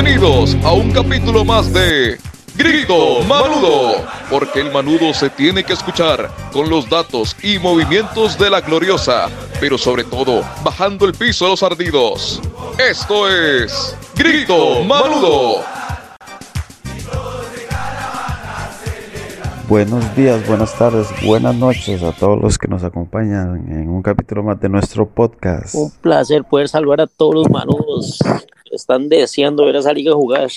Bienvenidos a un capítulo más de Grito Manudo, porque el manudo se tiene que escuchar con los datos y movimientos de la gloriosa, pero sobre todo bajando el piso a los ardidos. Esto es Grito Manudo. Buenos días, buenas tardes, buenas noches a todos los que nos acompañan en un capítulo más de nuestro podcast. Un placer poder salvar a todos los manudos están deseando ver a esa liga jugar.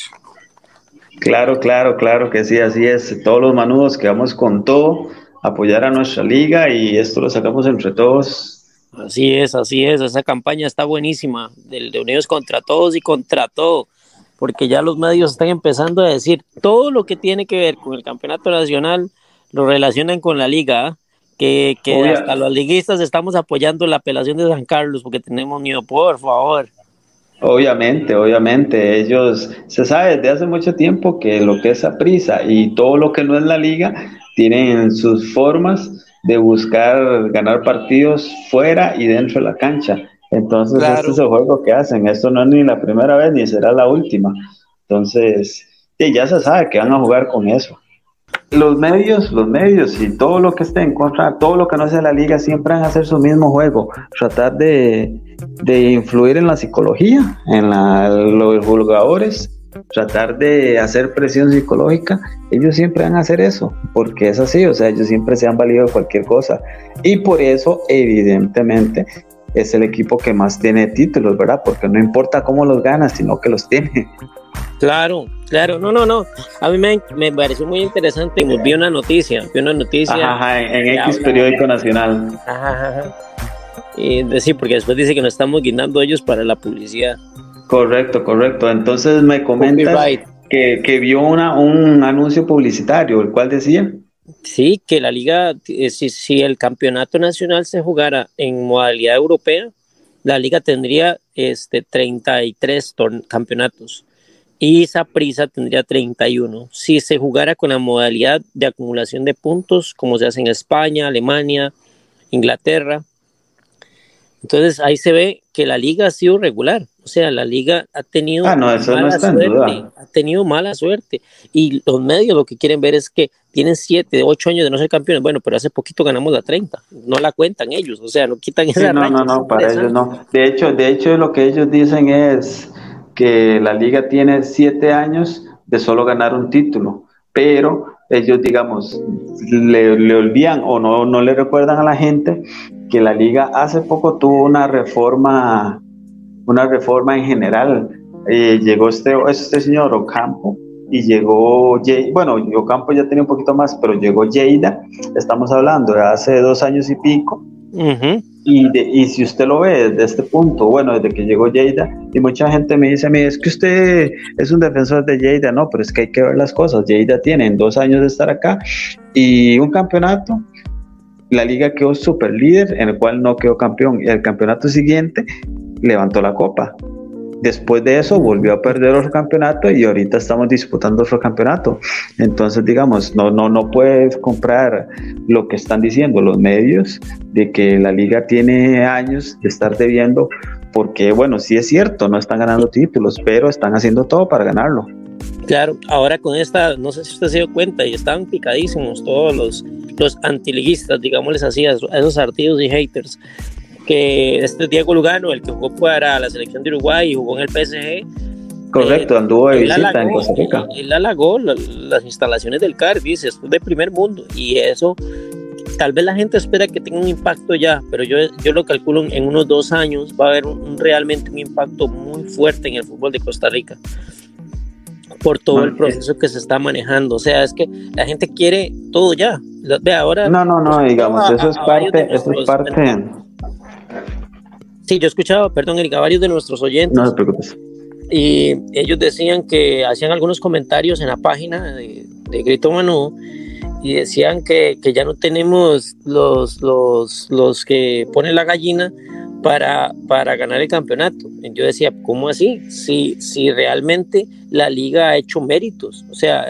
Claro, claro, claro que sí, así es. Todos los manudos que vamos con todo, apoyar a nuestra liga y esto lo sacamos entre todos. Así es, así es. Esa campaña está buenísima, de, de Unidos contra todos y contra todo, porque ya los medios están empezando a decir todo lo que tiene que ver con el campeonato nacional, lo relacionan con la liga. ¿ah? Que, que hasta los liguistas estamos apoyando la apelación de San Carlos porque tenemos miedo, por favor. Obviamente, obviamente, ellos se sabe desde hace mucho tiempo que lo que es prisa y todo lo que no es la liga tienen sus formas de buscar ganar partidos fuera y dentro de la cancha. Entonces, Claro. este es el juego que hacen. Esto no es ni la primera vez ni será la última. Entonces, ya se sabe que van a jugar con eso. Los medios, los medios y todo lo que esté en contra, todo lo que no sea la liga, siempre van a hacer su mismo juego. Tratar de, de influir en la psicología, en la- los jugadores, tratar de hacer presión psicológica. Ellos siempre van a hacer eso, porque es así, o sea, ellos siempre se han valido de cualquier cosa. Y por eso, evidentemente, es el equipo que más tiene títulos, ¿verdad? Porque no importa cómo los gana, sino que los tiene. Claro, claro, no, no, no. A mí me, me pareció muy interesante. Vi una noticia, vi una noticia. Ajá, ajá, en, X habla- periódico nacional. Ajá, ajá. Y decir, porque después dice que nos estamos guindando ellos para la publicidad. Correcto, correcto. Entonces me comentas que, que vio una, un anuncio publicitario, el cual decía. Sí, que la liga, eh, si, si el campeonato nacional se jugara en modalidad europea, la liga tendría este 33 torn- campeonatos y prisa tendría 31. Si se jugara con la modalidad de acumulación de puntos, como se hace en España, Alemania, Inglaterra, entonces ahí se ve que la liga ha sido regular. O sea, la liga ha tenido Ah, no, eso no mala en suerte, duda. ha tenido mala suerte. Y los medios lo que quieren ver es que tienen 7, 8 años de no ser campeones. Bueno, pero hace poquito ganamos la 30. No la cuentan ellos, o sea, no quitan Sí, esa no, racha, no, es no, para ellos no. De hecho, de hecho, lo que ellos dicen es que la liga tiene siete años de solo ganar un título, pero ellos, digamos, le, le olvidan o no, no le recuerdan a la gente que la liga hace poco tuvo una reforma, una reforma en general. Eh, llegó este, este señor Ocampo y llegó, Ye- bueno, Ocampo ya tenía un poquito más, pero llegó Lleida, estamos hablando de hace dos años y pico, Ujú. Y, y si usted lo ve desde este punto, bueno, desde que llegó Lleida, y mucha gente me dice a mí, es que usted es un defensor de Lleida, no, pero es que hay que ver las cosas. Lleida tiene en dos años de estar acá y un campeonato, la liga quedó super líder, en el cual no quedó campeón, y el campeonato siguiente levantó la copa. Después de eso volvió a perder otro campeonato y ahorita estamos disputando otro campeonato. Entonces, digamos, no, no, no puedes comprar lo que están diciendo los medios de que la liga tiene años de estar debiendo, porque bueno, sí es cierto, no están ganando títulos, pero están haciendo todo para ganarlo. Claro, ahora con esta, no sé si usted se dio cuenta, y estaban picadísimos todos los, los antiliguistas, digámosles así, a esos artidos y haters, que este Diego Lugano, el que jugó para la selección de Uruguay y jugó en el PSG, Correcto, Eh, anduvo de visita en Costa Rica. él- halagó la- las instalaciones del CAR, dice, esto es de primer mundo, y eso, tal vez la gente espera que tenga un impacto ya, pero yo, yo lo calculo en unos dos años va a haber un, realmente un impacto muy fuerte en el fútbol de Costa Rica por todo No, el proceso que se está manejando. O sea, es que la gente quiere todo ya. Ve ahora. No, no, no, digamos, eso es parte, eso es parte, Sí, yo escuchaba, perdón, Erika, varios de nuestros oyentes no te preocupes. y ellos decían que hacían algunos comentarios en la página de, de Grito Manu y decían que, que ya no tenemos los, los, los que ponen la gallina para, para ganar el campeonato. Y yo decía, ¿cómo así? Si, si realmente la liga ha hecho méritos. O sea,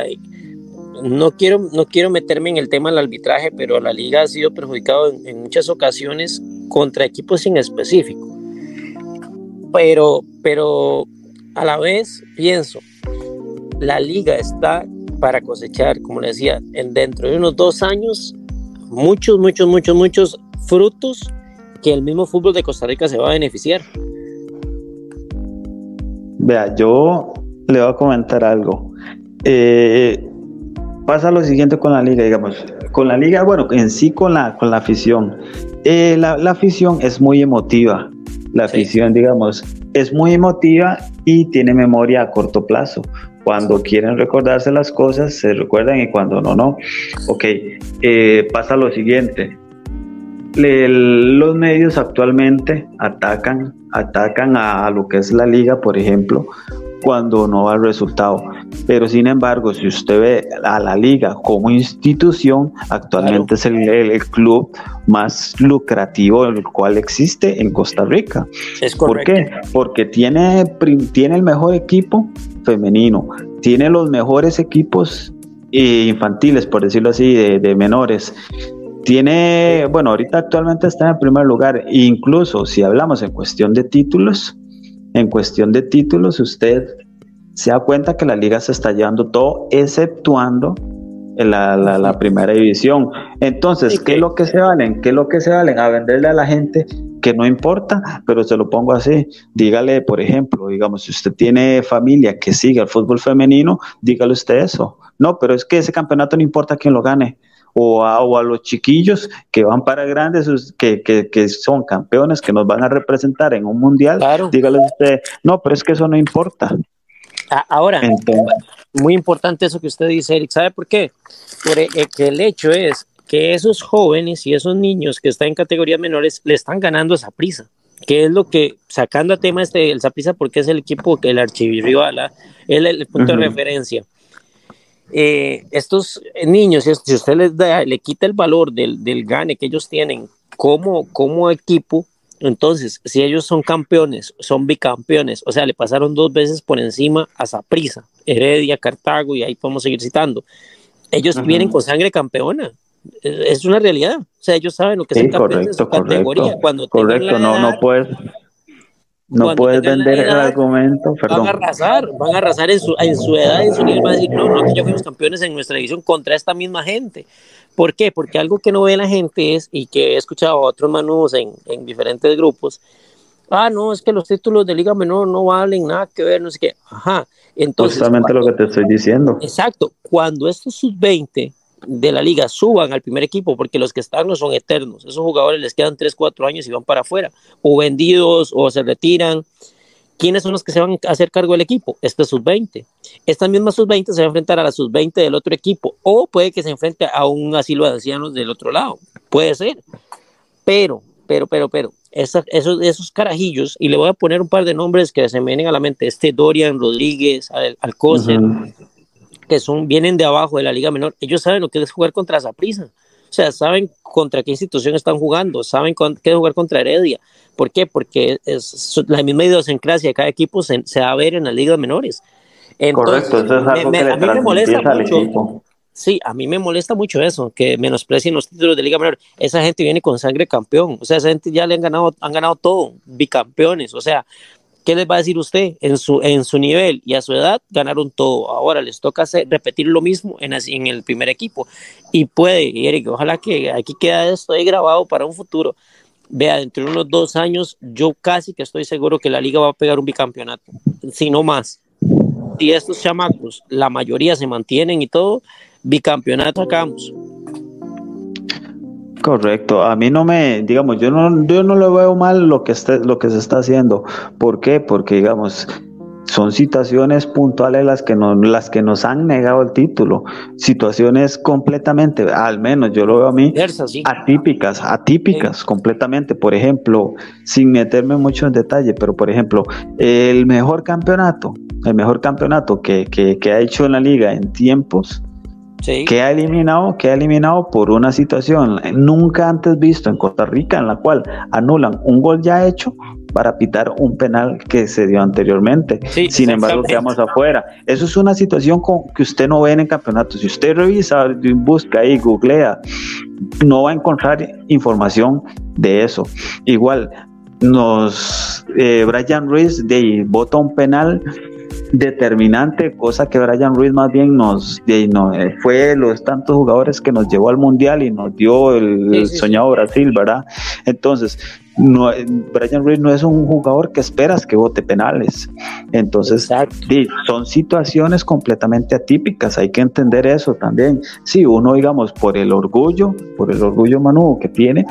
no quiero, no quiero meterme en el tema del arbitraje, pero la liga ha sido perjudicada en, en muchas ocasiones contra equipos en específico. Pero, pero a la vez pienso, la liga está para cosechar, como le decía, en dentro de unos dos años, muchos, muchos, muchos, muchos frutos que el mismo fútbol de Costa Rica se va a beneficiar. Vea, yo le voy a comentar algo. Eh, pasa lo siguiente con la liga, digamos. Con la liga, bueno, en sí con la, con la afición. Eh, la, afición es muy emotiva. La afición, digamos, es muy emotiva y tiene memoria a corto plazo. Cuando quieren recordarse las cosas, se recuerdan y cuando no, no. Ok, eh, pasa lo siguiente. los medios actualmente atacan, atacan a, lo que es la liga, por ejemplo, cuando no va el resultado. Pero sin embargo, si usted ve a la liga como institución, actualmente es el, club más lucrativo el cual existe en Costa Rica. Es ¿Por qué? Porque tiene, tiene el mejor equipo femenino, tiene los mejores equipos eh, infantiles, por decirlo así, de, menores. Tiene, bueno, ahorita actualmente está en primer lugar, incluso si hablamos en cuestión de títulos, en cuestión de títulos, usted se da cuenta que la liga se está llevando todo, exceptuando la, la, primera división. Entonces, ¿qué es lo que se valen? ¿Qué es lo que se valen? A venderle a la gente que no importa, pero se lo pongo así. Dígale, por ejemplo, digamos, si usted tiene familia que sigue el fútbol femenino, dígale usted eso. No, pero es que ese campeonato no importa quién lo gane o a, los chiquillos que van para grandes, que, que, son campeones, que nos van a representar en un mundial, dígale usted, no, pero es que eso no importa. Ahora, muy importante eso que usted dice, Eric, ¿sabe por qué? Porque eh, el hecho es que esos jóvenes y esos niños que están en categorías menores le están ganando esa prisa que es lo que, sacando a tema este, el Zaprisa, porque es el equipo, el archirrival, ¿ah? es el, punto de referencia. Eh, estos niños, si usted les da, le quita el valor del, del gane que ellos tienen como, como equipo, entonces, si ellos son campeones, son bicampeones, o sea, le pasaron dos veces por encima a Saprisa, Heredia, Cartago, y ahí podemos seguir citando. Ellos vienen con sangre campeona. Es una realidad. O sea, ellos saben lo que es campeones de su categoría. Cuando correcto, no, no puedes no puedes vender el argumento. Van a arrasar, van a arrasar en su, en su edad, en su nivel. Van a decir, no, no, que ya fuimos campeones en nuestra división contra esta misma gente. ¿Por qué? Porque algo que no ve la gente es, y que he escuchado a otros manús en, en diferentes grupos, ah, no, es que los títulos de Liga Menor no valen nada que ver, no sé qué. Ajá. Entonces, Justamente lo que te estoy diciendo. Exacto. Cuando estos sub-20 de la liga suban al primer equipo, porque los que están no son eternos. Esos jugadores les quedan 3, 4 años y van para afuera, o vendidos, o se retiran. ¿Quiénes son los que se van a hacer cargo del equipo? Este sub-20. Esta misma sub-20 se va a enfrentar a la sub-20 del otro equipo, o puede que se enfrente a un asilo de ancianos del otro lado. Puede ser. Pero, pero, pero, pero, esos, esos carajillos, y le voy a poner un par de nombres que se me vienen a la mente: este Dorian Rodríguez, Alcócer, que son, vienen de abajo de la liga menor, ellos saben lo que es jugar contra Zaprisa. O sea, saben contra qué institución están jugando, saben qué es jugar contra Heredia. ¿Por qué? Porque es la misma idiosincrasia de cada equipo se, va a ver en las ligas menores. Correcto, eso es algo que a mí me molesta mucho. Sí, a mí me molesta mucho eso, que menosprecien los títulos de Liga Menor. Esa gente viene con sangre campeón, o sea, esa gente ya le han ganado, han ganado todo, bicampeones, o sea, ¿qué les va a decir usted? En su, en su nivel y a su edad ganaron todo. Ahora les toca repetir lo mismo en, en el primer equipo. Y puede, Eric, ojalá que aquí queda esto ahí grabado para un futuro. Vea, dentro de unos dos años, yo casi que estoy seguro que la liga va a pegar un bicampeonato, si no más. Si estos chamacos, la mayoría se mantienen y todo, bicampeonato sacamos. Correcto, a mí no me, digamos, yo no, yo no le veo mal lo que, esté, lo que se está haciendo. ¿Por qué? Porque, digamos, son situaciones puntuales las que, nos, las que nos han negado el título. Situaciones completamente, al menos yo lo veo a mí, atípicas, atípicas completamente. Por ejemplo, sin meterme mucho en detalle, pero por ejemplo, el mejor campeonato, el mejor campeonato que, que, que ha hecho en la liga en tiempos que ha eliminado, que ha eliminado por una situación nunca antes visto en Costa Rica, en la cual anulan un gol ya hecho para pitar un penal que se dio anteriormente. Sin embargo, quedamos afuera. Eso es una situación que usted no ve en el campeonato. Si usted revisa, busca y googlea, no va a encontrar información de eso. Igual, nos eh, Brian Ruiz de bota un penal determinante, cosa que Brian Ruiz más bien nos no, eh, fue los tantos jugadores que nos llevó al mundial y nos dio el, soñado Brasil, ¿verdad? Entonces, no, eh, Brian Ruiz no es un jugador que esperas que vote penales. Entonces, son situaciones completamente atípicas, hay que entender eso también. Si uno, digamos, por el orgullo, por el orgullo manudo que tiene,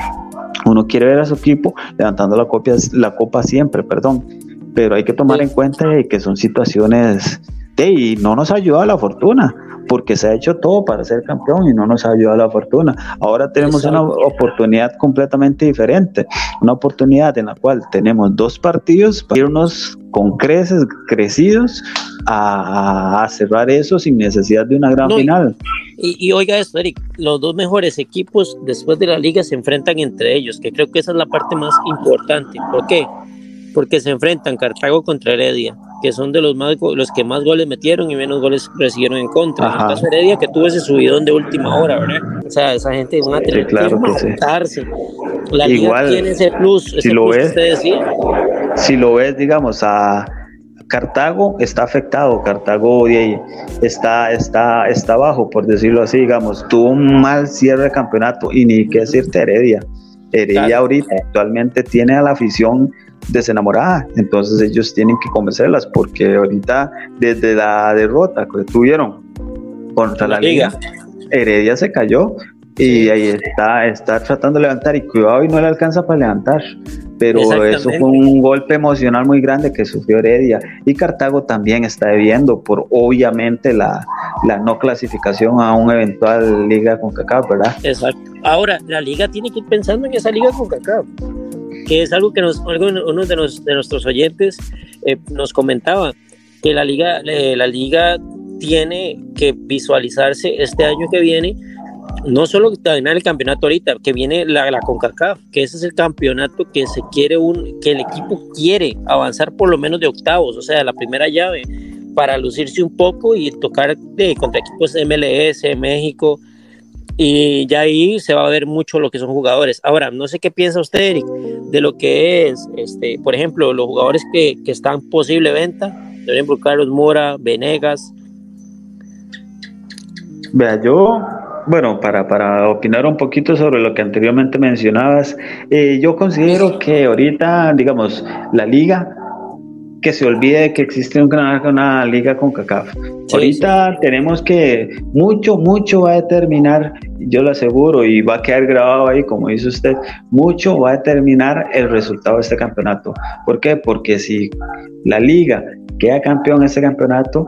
uno quiere ver a su equipo levantando la, copia, la copa siempre, perdón pero hay que tomar en cuenta que son situaciones de, y no nos ayuda la fortuna, porque se ha hecho todo para ser campeón y no nos ha ayudado la fortuna. Ahora tenemos una oportunidad completamente diferente, una oportunidad en la cual tenemos dos partidos para irnos con creces, crecidos a, cerrar eso sin necesidad de una gran final. Y, y, oiga esto, Eric, los dos mejores equipos después de la liga se enfrentan entre ellos, que creo que esa es la parte más importante. ¿Por qué? Porque se enfrentan Cartago contra Heredia, que son de los más los que más goles metieron y menos goles recibieron en contra. En el caso de Heredia, que tuvo ese subidón de última hora, ¿verdad? O sea, esa gente va a tener claro que, matarse. La Igual, liga tiene ese plus, si lo ves, Si lo ves, digamos, a Cartago está afectado, Cartago está, está, está bajo, por decirlo así, digamos, tuvo un mal cierre de campeonato y ni qué decirte Heredia. Heredia ahorita actualmente tiene a la afición desenamorada. Entonces ellos tienen que convencerlas porque ahorita desde la derrota que tuvieron contra la, liga. Heredia se cayó y ahí está, está tratando de levantar y cuidado y no le alcanza para levantar. Pero eso fue un golpe emocional muy grande que sufrió Heredia. Y Cartago también está debiendo por obviamente la, la no clasificación a un eventual liga con CACAF, ¿verdad? Exacto. Ahora, la liga tiene que ir pensando en esa liga con CACAF que es algo que nos, uno de, de nuestros oyentes eh, nos comentaba, que la liga, eh, la liga tiene que visualizarse este año que viene, no solo terminar el campeonato ahorita, que viene la, la CONCACAF, que ese es el campeonato que se quiere un, que el equipo quiere avanzar por lo menos de octavos, o sea, la primera llave, para lucirse un poco y tocar de, contra equipos MLS, México, y ya ahí se va a ver mucho lo que son jugadores. Ahora, no sé qué piensa usted, Eric, de lo que es, este, por ejemplo, los jugadores que, que están posible venta, por ejemplo, Carlos Mora, Venegas. Vea, yo, bueno, para, para opinar un poquito sobre lo que anteriormente mencionabas, eh, yo considero que ahorita, digamos, la liga que se olvide que existe una, una liga con CACAF. Ahorita tenemos que mucho, mucho va a determinar, yo lo aseguro y va a quedar grabado ahí, como dice usted, mucho va a determinar el resultado de este campeonato. ¿Por qué? Porque si la liga queda campeón en este campeonato,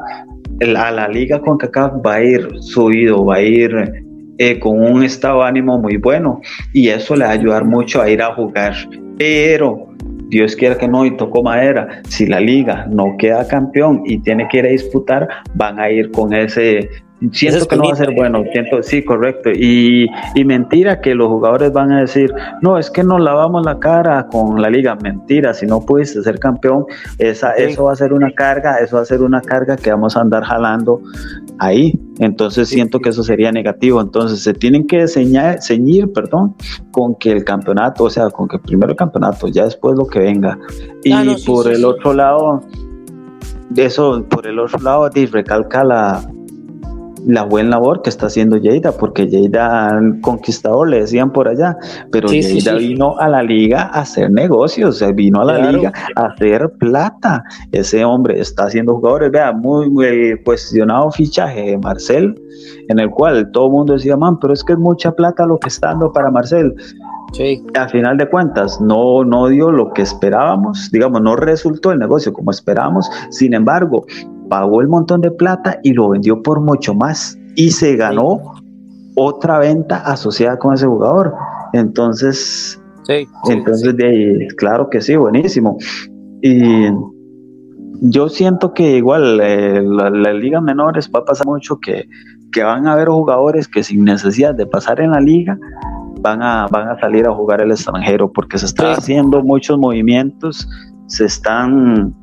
la, la liga con CACAF va a ir subido, va a ir eh, con un estado de ánimo muy bueno y eso le va a ayudar mucho a ir a jugar. Pero Dios quiera que no y tocó madera, si la liga no queda campeón y tiene que ir a disputar, van a ir con ese siento que no va a ser bueno, siento, sí, correcto. Y, y, mentira que los jugadores van a decir, no, es que nos lavamos la cara con la liga. Mentira, si no pudiste ser campeón, esa, eso va a ser una carga, eso va a ser una carga que vamos a andar jalando ahí. Entonces siento que eso sería negativo. Entonces se tienen que ceñir, perdón, con que el campeonato, o sea, con que primero el campeonato, ya después lo que venga. Y ah, por el otro lado, eso, por el otro lado, recalca la, la buena labor que está haciendo Lleida, porque Lleida conquistador, le decían por allá, pero Lleida vino a la liga a hacer negocios, vino a la liga a hacer plata. Ese hombre está haciendo jugadores, vea, muy, muy cuestionado fichaje de Marcel, en el cual todo el mundo decía, man, pero es que es mucha plata lo que está dando para Marcel. Sí. A final de cuentas, no, no dio lo que esperábamos, digamos, no resultó el negocio como esperábamos. Sin embargo, pagó el montón de plata y lo vendió por mucho más y se ganó otra venta asociada con ese jugador. Entonces, sí, entonces de ahí, claro que sí, buenísimo. Y yo siento que igual eh, la, liga menores va a pasar mucho que, que van a haber jugadores que sin necesidad de pasar en la liga van a, van a salir a jugar el extranjero porque se están haciendo muchos movimientos, se están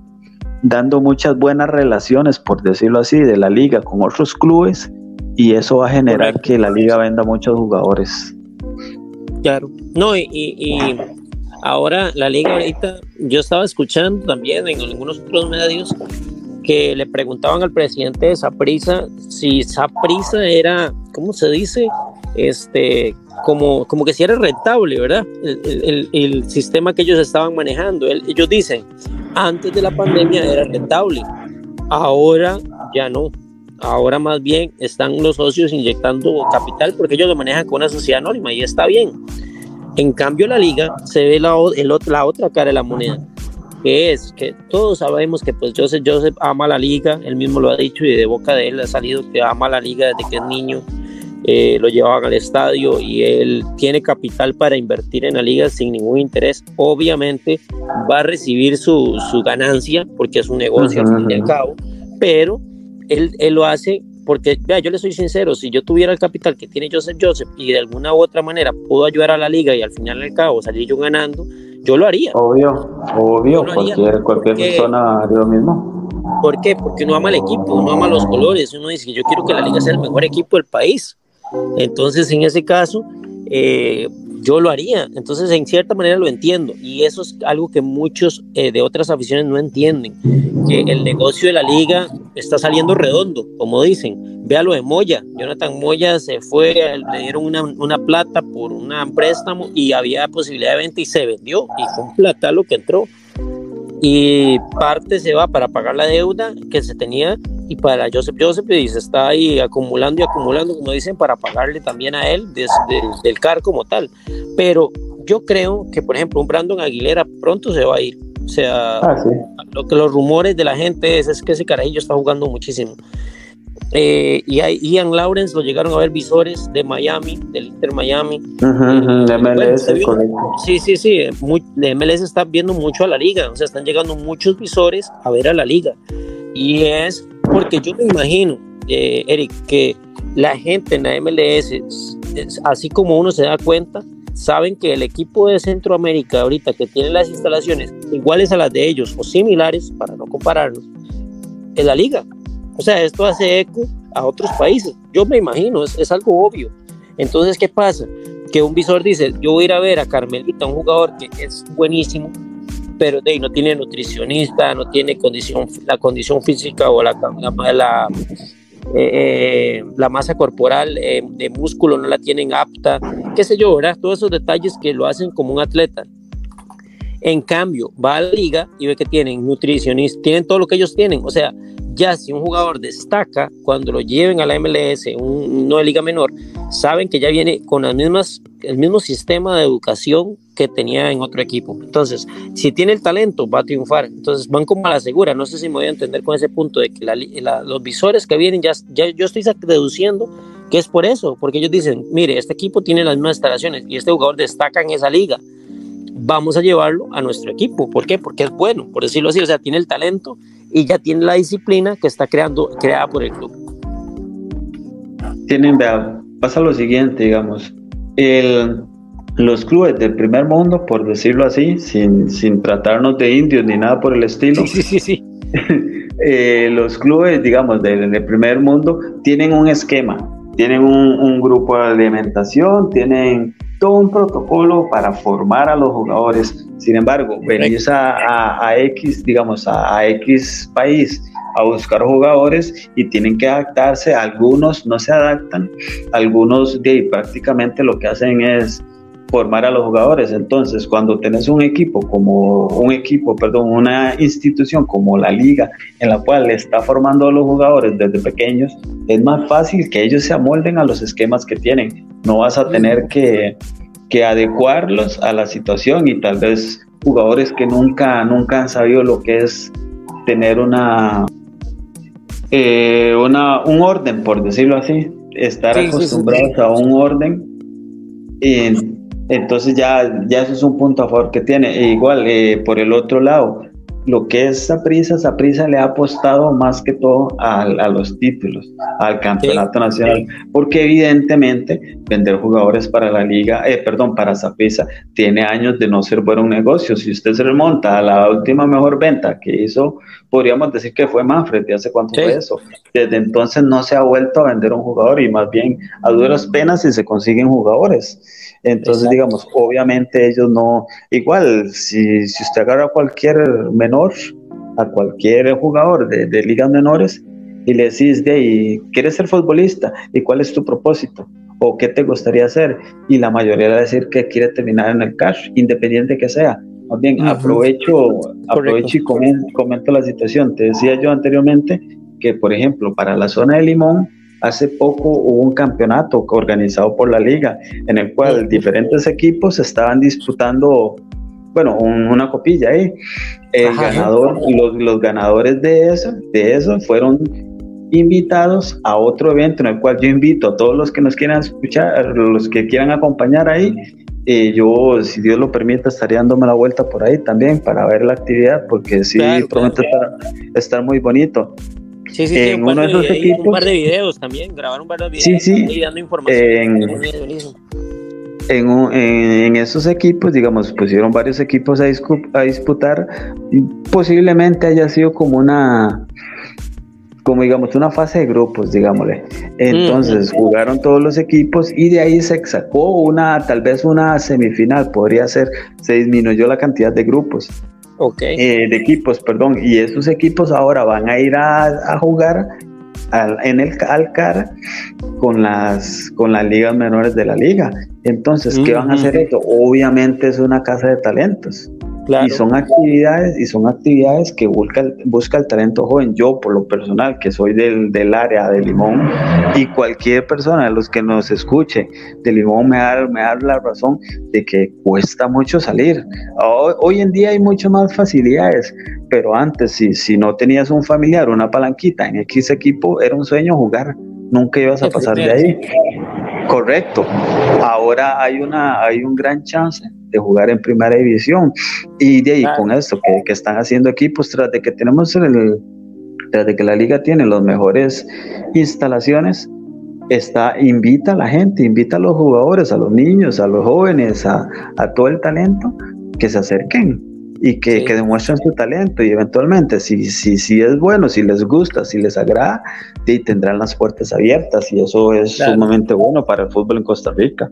dando muchas buenas relaciones, por decirlo así, de la liga con otros clubes y eso va a generar que la liga venda muchos jugadores. Claro, no, y, Ahora, la liga ahorita, yo estaba escuchando también en algunos otros medios que le preguntaban al presidente de Saprisa si Saprisa era, ¿cómo se dice? Este, como, como que si era rentable, ¿verdad? El, el, sistema que ellos estaban manejando. ellos dicen, antes de la pandemia era rentable, ahora ya no. Ahora más bien están los socios inyectando capital porque ellos lo manejan con una sociedad anónima y está bien. En cambio, la liga se ve la, la otra cara de la moneda, que es que todos sabemos que pues Joseph, Joseph ama la liga, él mismo lo ha dicho y de boca de él ha salido que ama la liga desde que es niño, eh, lo llevaban al estadio y él tiene capital para invertir en la liga sin ningún interés. Obviamente va a recibir su, su ganancia porque es un negocio al fin y al cabo, pero él, él lo hace porque, vea, yo le soy sincero, si yo tuviera el capital que tiene Joseph Joseph y de alguna u otra manera puedo ayudar a la liga y al final del cabo salir yo ganando, yo lo haría. Obvio, obvio, cualquier, cualquier persona haría lo mismo. ¿Por qué? Porque uno ama el equipo, uno ama los colores, uno dice que yo quiero que la liga sea el mejor equipo del país. Entonces, en ese caso, eh, yo lo haría. Entonces, en cierta manera lo entiendo. Y eso es algo que muchos eh, de otras aficiones no entienden. Que el negocio de la liga está saliendo redondo, como dicen. Véalo de Moya. Jonathan Moya se fue, le dieron una, una plata por un préstamo y había posibilidad de venta y se vendió. Y un plata lo que entró y parte se va para pagar la deuda que se tenía y para Joseph Joseph y se está ahí acumulando y acumulando, como dicen, para pagarle también a él desde del CAR como tal. Pero yo creo que, por ejemplo, un Brandon Aguilera pronto se va a ir. O sea, ah, lo que los rumores de la gente es, es que ese carajillo está jugando muchísimo. Eh, y a Ian Lawrence lo llegaron a ver visores de Miami, del Inter Miami. de MLS, Sí, sí, sí. de MLS está viendo mucho a la liga. O sea, están llegando muchos visores a ver a la liga. Y es porque yo me imagino, eh, Eric, que la gente en la MLS, así como uno se da cuenta, saben que el equipo de Centroamérica ahorita que tiene las instalaciones iguales a las de ellos o similares, para no compararlos, es la liga. O sea, esto hace eco a otros países. Yo me imagino, es, algo obvio. Entonces, ¿qué pasa? Que un visor dice, yo voy a ir a ver a Carmelita, un jugador que es buenísimo, pero de, no tiene nutricionista, no tiene condición, la condición física o la, la, eh, la masa corporal eh, de músculo no la tienen apta, qué sé yo, ¿verdad? Todos esos detalles que lo hacen como un atleta. En cambio, va a la liga y ve que tienen nutricionistas, tienen todo lo que ellos tienen. O sea, ya si un jugador destaca, cuando lo lleven a la MLS, un, no de liga menor, saben que ya viene con las mismas, el mismo sistema de educación que tenía en otro equipo. Entonces, si tiene el talento, va a triunfar. Entonces, van como a la segura. No sé si me voy a entender con ese punto de que los visores que vienen, ya, yo estoy deduciendo que es por eso, porque ellos dicen, mire, este equipo tiene las mismas instalaciones y este jugador destaca en esa liga vamos a llevarlo a nuestro equipo. ¿Por qué? Porque es bueno, por decirlo así, o sea, tiene el talento y ya tiene la disciplina que está creando, creada por el club. Tienen, vea, pasa lo siguiente, digamos, el, los clubes del primer mundo, por decirlo así, sin, sin tratarnos de indios ni nada por el estilo. Sí, sí, sí. Eh, los clubes, digamos, del, del, primer mundo tienen un esquema, tienen un, un grupo de alimentación, tienen todo un protocolo para formar a los jugadores. Sin embargo, venís a, a, X, digamos, a, X país a buscar jugadores y tienen que adaptarse. Algunos no se adaptan, algunos de prácticamente lo que hacen es formar a los jugadores. Entonces, cuando tenés un equipo como un equipo, perdón, una institución como la liga en la cual está formando a los jugadores desde pequeños, es más fácil que ellos se amolden a los esquemas que tienen. No vas a tener que, que adecuarlos a la situación y tal vez jugadores que nunca, nunca han sabido lo que es tener una, eh, una un orden, por decirlo así, estar acostumbrados a un orden. Y entonces ya, ya eso es un punto a favor que tiene. E igual, eh, por el otro lado, lo que es Saprisa, prisa le ha apostado más que todo a, los títulos, al campeonato nacional, porque evidentemente vender jugadores para la liga, eh, perdón, para Saprisa tiene años de no ser buen negocio. Si usted se remonta a la última mejor venta que hizo, podríamos decir que fue Manfred, ¿de hace cuánto fue eso? Desde entonces no se ha vuelto a vender un jugador y más bien a duras penas si se consiguen jugadores. Entonces, digamos, obviamente ellos no, igual, si, si usted agarra a cualquier menor, a cualquier jugador de, de ligas menores y le decís, de ahí, ¿quieres ser futbolista? ¿Y cuál es tu propósito? ¿O qué te gustaría hacer? Y la mayoría va a decir que quiere terminar en el cash, independiente que sea. Más bien, aprovecho, aprovecho y comento, comento la situación. Te decía yo anteriormente que, por ejemplo, para la zona de Limón, hace poco hubo un campeonato organizado por la liga en el cual diferentes equipos estaban disputando, bueno, una copilla ahí. El ganador, los, los, ganadores de eso, de eso fueron invitados a otro evento en el cual yo invito a todos los que nos quieran escuchar, los que quieran acompañar ahí. Eh, yo, si Dios lo permite, estaría dándome la vuelta por ahí también para ver la actividad, porque sí, promete estar muy bonito. Sí, sí, en uno de esos equipos. Un par de videos también, grabar un par de videos sí, sí. dando información. En, en, esos equipos, digamos, pusieron varios equipos a, a disputar. Posiblemente haya sido como una, como digamos, una fase de grupos, digámosle. Entonces jugaron todos los equipos y de ahí se sacó una, tal vez una semifinal, podría ser, se disminuyó la cantidad de grupos. Eh, de equipos, perdón, y esos equipos ahora van a ir a, jugar en el Alcar con las con las ligas menores de la liga. Entonces, ¿qué van a hacer esto? Obviamente es una casa de talentos. Y son actividades, y son actividades que busca, busca el talento joven. Yo, por lo personal, que soy del, del área de Limón, y cualquier persona de los que nos escuche de Limón me da, me da la razón de que cuesta mucho salir. Hoy, hoy en día hay muchas más facilidades, pero antes, si, si no tenías un familiar, una palanquita en X equipo, era un sueño jugar. Nunca ibas a pasar de ahí. Correcto. Ahora hay, una, hay un gran chance de jugar en primera división. Y de ahí con esto que, están haciendo equipos, tras de que tenemos el, tras de que la liga tiene las mejores instalaciones, está, invita a la gente, invita a los jugadores, a los niños, a los jóvenes, a, todo el talento, que se acerquen y que, demuestren su talento y eventualmente si, si, si es bueno, si les gusta, si les agrada, y tendrán las puertas abiertas y eso es sumamente bueno para el fútbol en Costa Rica.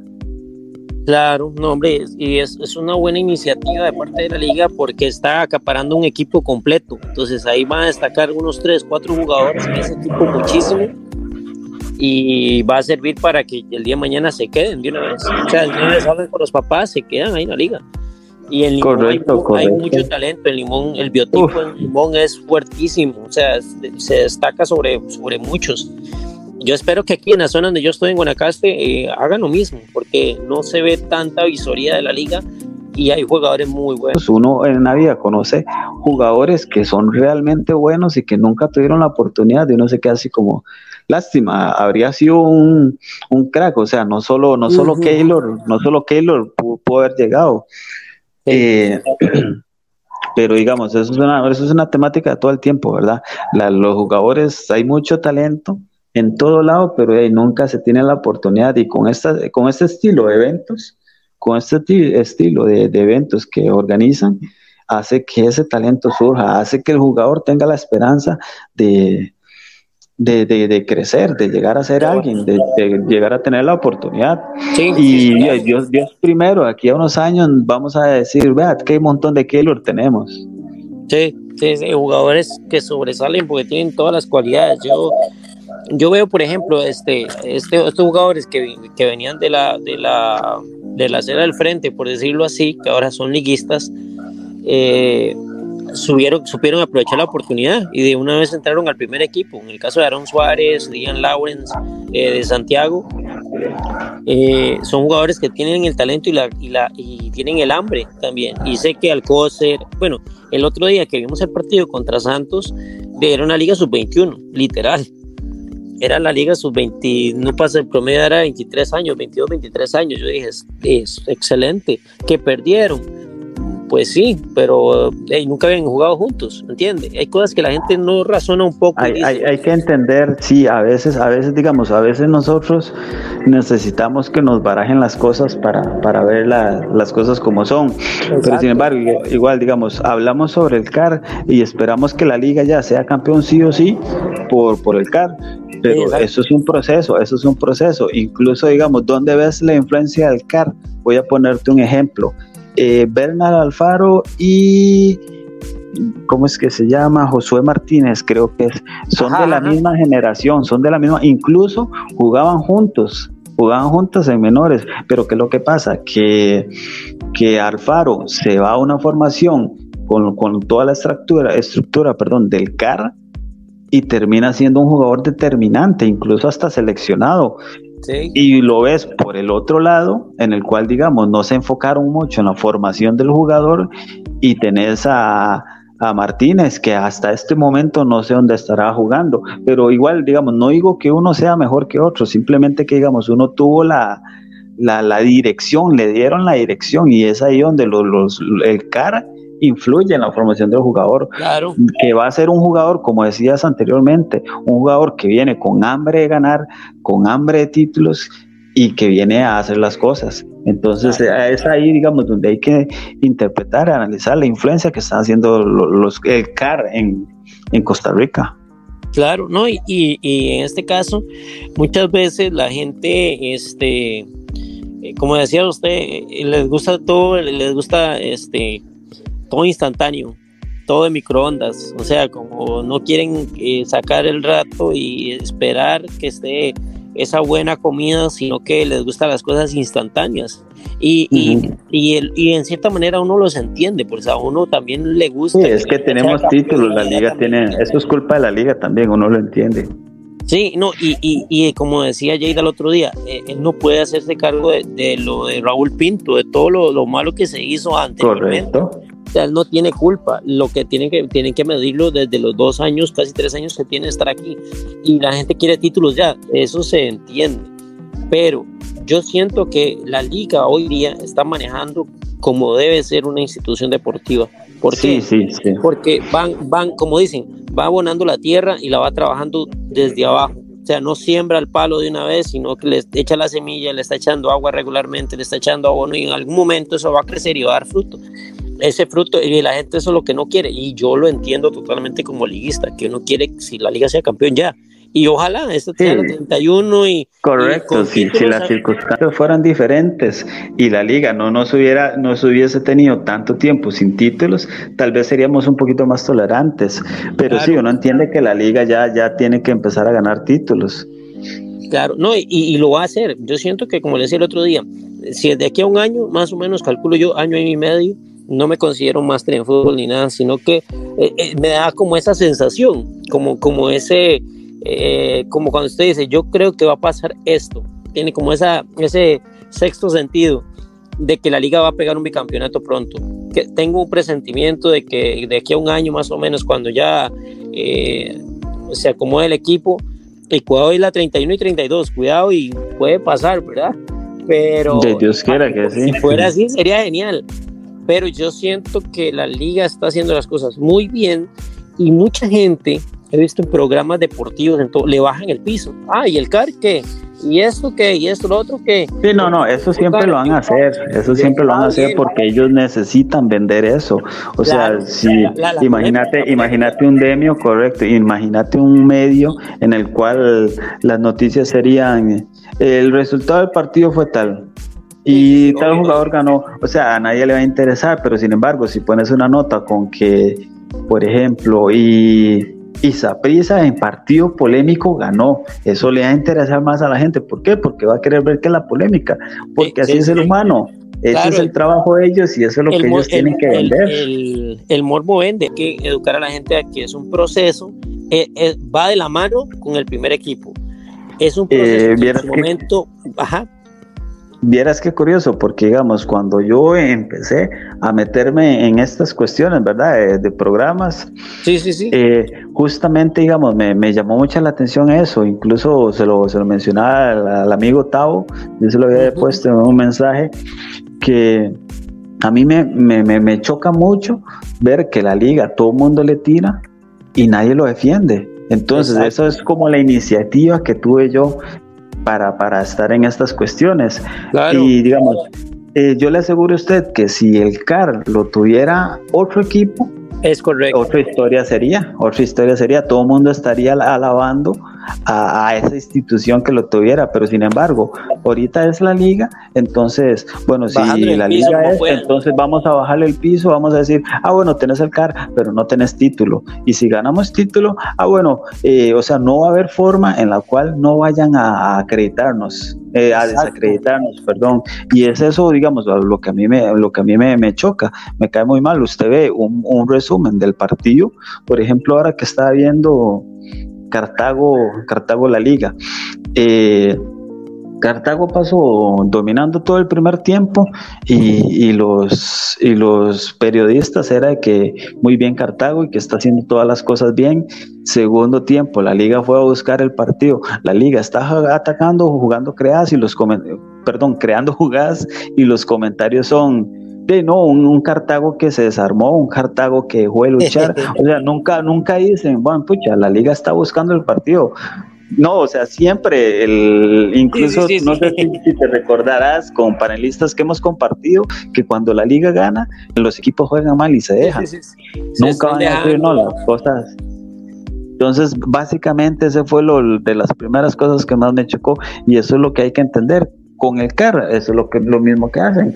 Claro, no, hombre, y es, es, una buena iniciativa de parte de la liga porque está acaparando un equipo completo. Entonces ahí van a destacar unos 3, 4 jugadores en ese equipo muchísimo y va a servir para que el día de mañana se queden de una vez. O sea, les hablan con los papás, se quedan ahí en la liga. Y en Limón hay, mucho talento. En Limón, el biotipo en Limón es fuertísimo, o sea, se destaca sobre, sobre muchos yo espero que aquí en la zona donde yo estoy en Guanacaste eh, hagan lo mismo, porque no se ve tanta visoría de la liga y hay jugadores muy buenos. Pues uno en la vida conoce jugadores que son realmente buenos y que nunca tuvieron la oportunidad y uno se queda así como, lástima, habría sido un, un crack, o sea, no solo, no solo Keylor, no solo Keylor pudo, haber llegado. Eh, pero digamos, eso es, una, eso es una temática de todo el tiempo, ¿verdad? los jugadores, hay mucho talento, en todo lado, pero nunca se tiene la oportunidad y con, esta, con este estilo de eventos, con este estilo de, eventos que organizan, hace que ese talento surja, hace que el jugador tenga la esperanza de, de, crecer, de llegar a ser alguien, de, llegar a tener la oportunidad. y Dios, Dios primero, aquí a unos años vamos a decir, vea, qué montón de Keylor tenemos. Sí, sí, sí, jugadores que sobresalen porque tienen todas las cualidades. Yo yo veo, por ejemplo, este, este, estos jugadores que, que, venían de la, de, la, de la acera del frente, por decirlo así, que ahora son liguistas, eh, subieron, supieron aprovechar la oportunidad y de una vez entraron al primer equipo. En el caso de Aaron Suárez, Ian Lawrence eh, de Santiago, eh, son jugadores que tienen el talento y, la, y, la, y tienen el hambre también. Y sé que Alcócer, bueno, el otro día que vimos el partido contra Santos, era una liga sub-21, literal era la liga sub-20, no pasa el promedio, era 23 años, 22, 23 años. Yo dije, es, excelente, que perdieron. Pues sí, pero nunca habían jugado juntos, ¿entiendes? Hay cosas que la gente no razona un poco. Hay, hay, que entender, sí, a veces, a veces, digamos, a veces nosotros necesitamos que nos barajen las cosas para, para ver las cosas como son. Pero sin embargo, igual, digamos, hablamos sobre el CAR y esperamos que la liga ya sea campeón sí o sí por, por el CAR. Pero eso es un proceso, eso es un proceso. Incluso, digamos, ¿dónde ves la influencia del CAR? Voy a ponerte un ejemplo. Eh, Bernal Alfaro y ¿cómo es que se llama? Josué Martínez, creo que es, son de la misma generación, son de la misma, incluso jugaban juntos, jugaban juntos en menores, pero ¿qué es lo que pasa? Que, que Alfaro se va a una formación con, con toda la estructura, estructura perdón, del CAR y termina siendo un jugador determinante, incluso hasta seleccionado. Y lo ves por el otro lado, en el cual, digamos, no se enfocaron mucho en la formación del jugador y tenés a, a Martínez, que hasta este momento no sé dónde estará jugando, pero igual, digamos, no digo que uno sea mejor que otro, simplemente que, digamos, uno tuvo la, la, dirección, le dieron la dirección y es ahí donde los, los, el cara influye en la formación del jugador. Claro. Que va a ser un jugador, como decías anteriormente, un jugador que viene con hambre de ganar, con hambre de títulos y que viene a hacer las cosas. Entonces es ahí, digamos, donde hay que interpretar, analizar la influencia que están haciendo los, el CAR en, en Costa Rica. Claro, ¿no? Y, y, en este caso, muchas veces la gente, este, eh, como decía usted, les gusta todo, les gusta este todo instantáneo, todo de microondas, o sea, como no quieren eh, sacar el rato y esperar que esté esa buena comida, sino que les gustan las cosas instantáneas. Y, y, el, y, en cierta manera uno los entiende, pues a uno también le gusta. Sí, es que, tenemos títulos, la liga tiene, eso es culpa de la liga también, uno lo entiende. Sí, no, y, y, y como decía Jade el otro día, eh, él no puede hacerse cargo de, lo de Raúl Pinto, de todo lo, lo malo que se hizo antes. Correcto él no tiene culpa. Lo que tienen que, tienen que medirlo desde los dos años, casi tres años que tiene estar aquí. Y la gente quiere títulos ya, eso se entiende. Pero yo siento que la liga hoy día está manejando como debe ser una institución deportiva. ¿Por sí, sí, sí. Porque van, van, como dicen, va abonando la tierra y la va trabajando desde abajo. O sea, no siembra el palo de una vez, sino que le echa la semilla, le está echando agua regularmente, le está echando abono y en algún momento eso va a crecer y va a dar fruto ese fruto y la gente eso es lo que no quiere y yo lo entiendo totalmente como liguista que uno quiere si la liga sea campeón ya y ojalá esto sea el 31 y correcto si, las circunstancias fueran diferentes y la liga no nos hubiera no hubiese tenido tanto tiempo sin títulos tal vez seríamos un poquito más tolerantes. Pero sí uno entiende que la liga ya ya tiene que empezar a ganar títulos. Claro, no, y, y, lo va a hacer. Yo siento que, como le decía el otro día, si de aquí a un año, más o menos, calculo yo, año y medio, no me considero máster en fútbol ni nada, sino que eh, eh, me da como esa sensación, como, como ese, eh, como cuando usted dice, yo creo que va a pasar esto, tiene como esa, ese sexto sentido de que la liga va a pegar un bicampeonato pronto. Que tengo un presentimiento de que de aquí a un año más o menos, cuando ya se acomode el equipo, y cuidado y la 31 y 32, cuidado y puede pasar, ¿verdad? Pero Dios quiera que sí. Si fuera así, sería genial pero yo siento que la liga está haciendo las cosas muy bien y mucha gente, he visto en programas deportivos, le bajan el piso. Ah, ¿y el CAR qué? ¿Y esto qué? ¿Y esto lo otro qué? Sí, no, no, eso siempre lo van a hacer, eso siempre lo van a hacer porque ellos necesitan vender eso. O sea, si imagínate, imagínate un demio, correcto, imagínate un medio en el cual las noticias serían el resultado del partido fue tal, y tal jugador ganó, o sea, a nadie le va a interesar, pero sin embargo, si pones una nota con que, por ejemplo, y Isaprisa en partido polémico ganó, eso le va a interesar más a la gente. ¿Por qué? Porque va a querer ver que la polémica, porque así es el humano. Ese es el trabajo de ellos y eso es lo que ellos tienen que vender. El, morbo vende, que educar a la gente a que es un proceso, eh, eh, va de la mano con el primer equipo. Es un proceso eh, en momento, ajá, Vieras qué curioso, porque digamos, cuando yo empecé a meterme en estas cuestiones, ¿verdad? De, programas, sí, sí, sí. Eh, justamente, digamos, me, me, llamó mucha la atención eso, incluso se lo, se lo mencionaba al, amigo Tavo, yo se lo había puesto en un mensaje, que a mí me, me, me, choca mucho ver que la liga, todo el mundo le tira y nadie lo defiende. Entonces, eso es como la iniciativa que tuve yo para, para estar en estas cuestiones. Y digamos, eh, yo le aseguro a usted que si el CAR lo tuviera otro equipo, es correcto. Otra historia sería, otra historia sería, todo el mundo estaría alabando a, esa institución que lo tuviera, pero sin embargo, ahorita es la liga, entonces, bueno, si la liga es, entonces vamos a bajarle el piso, vamos a decir, ah, bueno, tenés el CAR, pero no tenés título, y si ganamos título, ah, bueno, eh, o sea, no va a haber forma en la cual no vayan a, acreditarnos, eh, a desacreditarnos, perdón, y es eso, digamos, lo que a mí me, lo que a mí me, me choca, me cae muy mal, usted ve un, un resumen del partido, por ejemplo, ahora que está viendo Cartago, Cartago la liga. Eh, Cartago pasó dominando todo el primer tiempo y, los, y los periodistas era que muy bien Cartago y que está haciendo todas las cosas bien. Segundo tiempo, la liga fue a buscar el partido. La liga está atacando, jugando creadas y los perdón, creando jugadas y los comentarios son de no, un, Cartago que se desarmó, un Cartago que dejó de luchar. o sea, nunca, nunca dicen, bueno, pucha, la liga está buscando el partido. No, o sea, siempre, el, incluso, no sé si, te recordarás con panelistas que hemos compartido, que cuando la liga gana, los equipos juegan mal y se dejan. Nunca van a decir, no, las cosas. Entonces, básicamente, ese fue lo de las primeras cosas que más me chocó y eso es lo que hay que entender. Con el CAR, eso es lo, que, lo mismo que hacen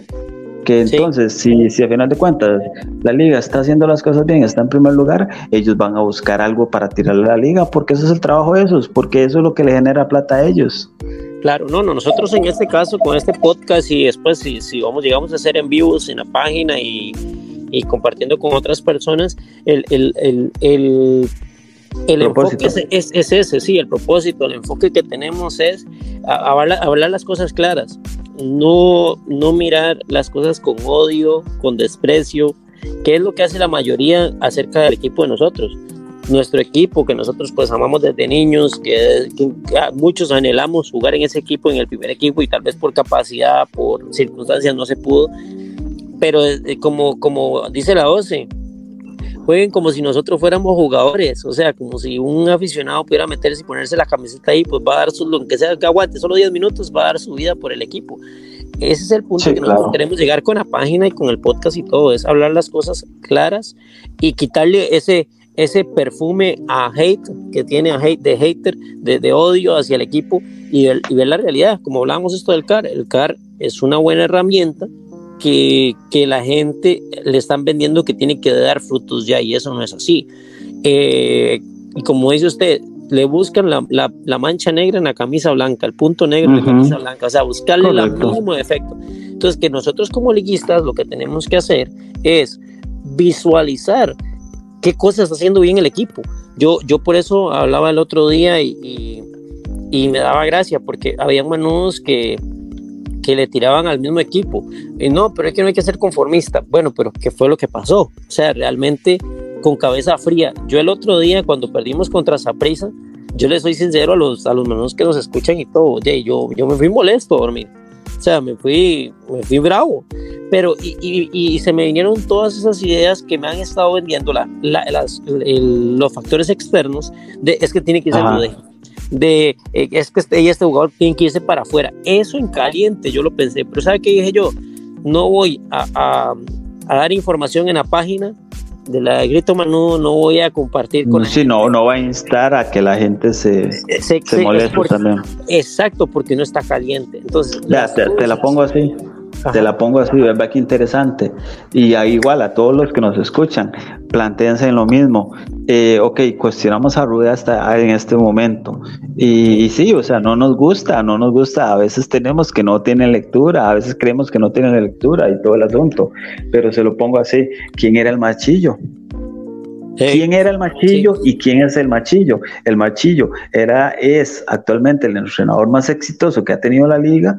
que entonces, si, si a final de cuentas la liga está haciendo las cosas bien, está en primer lugar, ellos van a buscar algo para tirarle a la liga, porque eso es el trabajo de esos, porque eso es lo que le genera plata a ellos. Claro, no, no, nosotros en este caso, con este podcast y después si, si vamos, llegamos a hacer en vivos en la página y, y compartiendo con otras personas, el, el, el, el el enfoque es, es, ese, sí, el propósito, el enfoque que tenemos es hablar, hablar las cosas claras, no, no mirar las cosas con odio, con desprecio, que es lo que hace la mayoría acerca del equipo de nosotros. Nuestro equipo, que nosotros pues amamos desde niños, que, muchos anhelamos jugar en ese equipo, en el primer equipo, y tal vez por capacidad, por circunstancias no se pudo. Pero eh, como, como dice la OCE, jueguen como si nosotros fuéramos jugadores, o sea, como si un aficionado pudiera meterse y ponerse la camiseta ahí, pues va a dar su, lo que sea que aguante, solo 10 minutos, va a dar su vida por el equipo. Ese es el punto que nosotros queremos llegar con la página y con el podcast y todo, es hablar las cosas claras y quitarle ese, ese perfume a hate que tiene a hate, de hater, de, de odio hacia el equipo y, y ver la realidad. Como hablábamos esto del CAR, el CAR es una buena herramienta que, que, la gente le están vendiendo que tiene que dar frutos ya y eso no es así. Eh, y como dice usted, le buscan la, la, mancha negra en la camisa blanca, el punto negro en la camisa blanca, o sea, buscarle el mínimo efecto. Entonces, que nosotros como liguistas lo que tenemos que hacer es visualizar qué cosas está haciendo bien el equipo. Yo, yo por eso hablaba el otro día y, y, y me daba gracia, porque había manudos que, que le tiraban al mismo equipo. Y no, pero es que no hay que ser conformista. Bueno, pero ¿qué fue lo que pasó? O sea, realmente con cabeza fría. Yo el otro día, cuando perdimos contra Saprisa, yo le soy sincero a los, a los que nos escuchan y todo. Oye, yo, yo me fui molesto a dormir. O sea, me fui, me fui bravo. Pero, y, y, y, se me vinieron todas esas ideas que me han estado vendiendo la, las, los factores externos de es que tiene que ser de de eh, es que este, este jugador tiene que irse para afuera. Eso en caliente, yo lo pensé, pero ¿sabe qué dije yo? No voy a, a, dar información en la página de la Grito Manu, no voy a compartir con Sí, no, no va a instar a que la gente se, se, moleste también. Exacto, porque no está caliente. Entonces, ya, te la pongo así. Te la pongo así, ¿verdad? Qué interesante. Y ahí igual a todos los que nos escuchan, planteense en lo mismo. Eh, ok, cuestionamos a Rude hasta en este momento. Y, sí, o sea, no nos gusta, no nos gusta. A veces tenemos que no tiene lectura, a veces creemos que no tiene lectura y todo el asunto. Pero se lo pongo así, ¿quién era el machillo? ¿Quién era el machillo y quién es el machillo? El machillo era, es actualmente el entrenador más exitoso que ha tenido la liga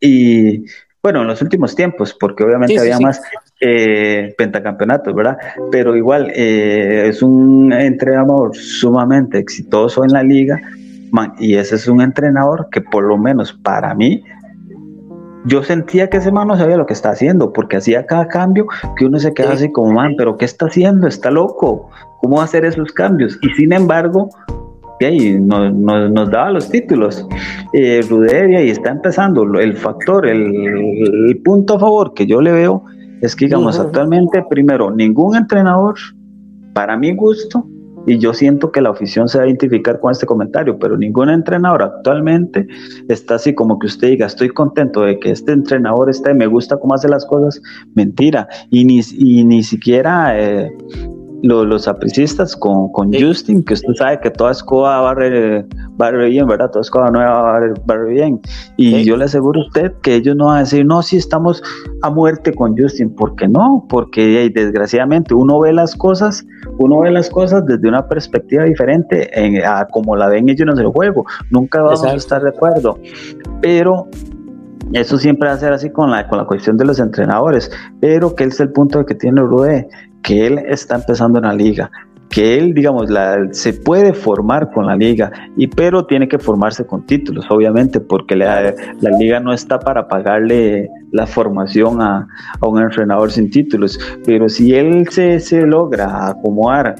y bueno, en los últimos tiempos, porque obviamente había más eh, pentacampeonatos, ¿verdad? Pero igual eh, es un entrenador sumamente exitoso en la liga y ese es un entrenador que por lo menos para mí yo sentía que ese man no sabía lo que está haciendo, porque hacía cada cambio que uno se queda así como, man, pero ¿qué está haciendo? Está loco. ¿Cómo va a hacer esos cambios? Y sin embargo, y nos daba los títulos. Eh, Ruderia y está empezando. El factor, el, punto a favor que yo le veo es que, digamos, actualmente, primero, ningún entrenador, para mi gusto, y yo siento que la afición se va a identificar con este comentario, pero ningún entrenador actualmente está así como que usted diga, estoy contento de que este entrenador esté, me gusta cómo hace las cosas, mentira, y ni, y ni siquiera eh, los, apricistas con, con Justin, que usted sabe que toda escoba barre, barre bien, ¿verdad? Toda escoba nueva barre, barre bien. Y yo le aseguro a usted que ellos no van a decir, no, si estamos a muerte con Justin. ¿Por qué no? Porque desgraciadamente uno ve las cosas, uno ve las cosas desde una perspectiva diferente en, a como la ven ellos en el juego. Nunca vamos a estar de acuerdo. Pero eso siempre va a ser así con la, con la cuestión de los entrenadores, pero que es el punto de que tiene Rude, que él está empezando en la liga, que él, digamos, la, se puede formar con la liga, y pero tiene que formarse con títulos, obviamente, porque la, liga no está para pagarle la formación a, a, un entrenador sin títulos, pero si él se, se logra acomodar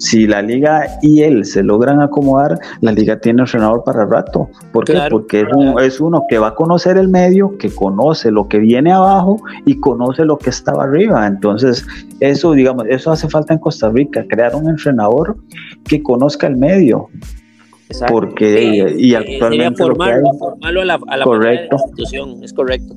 si la liga y él se logran acomodar, la liga tiene entrenador para rato. ¿Por qué? Porque es uno, que va a conocer el medio, que conoce lo que viene abajo y conoce lo que estaba arriba. Entonces, eso, digamos, eso hace falta en Costa Rica, crear un entrenador que conozca el medio. Porque, y actualmente. Formarlo, formarlo a la, a la correcto. institución, es correcto.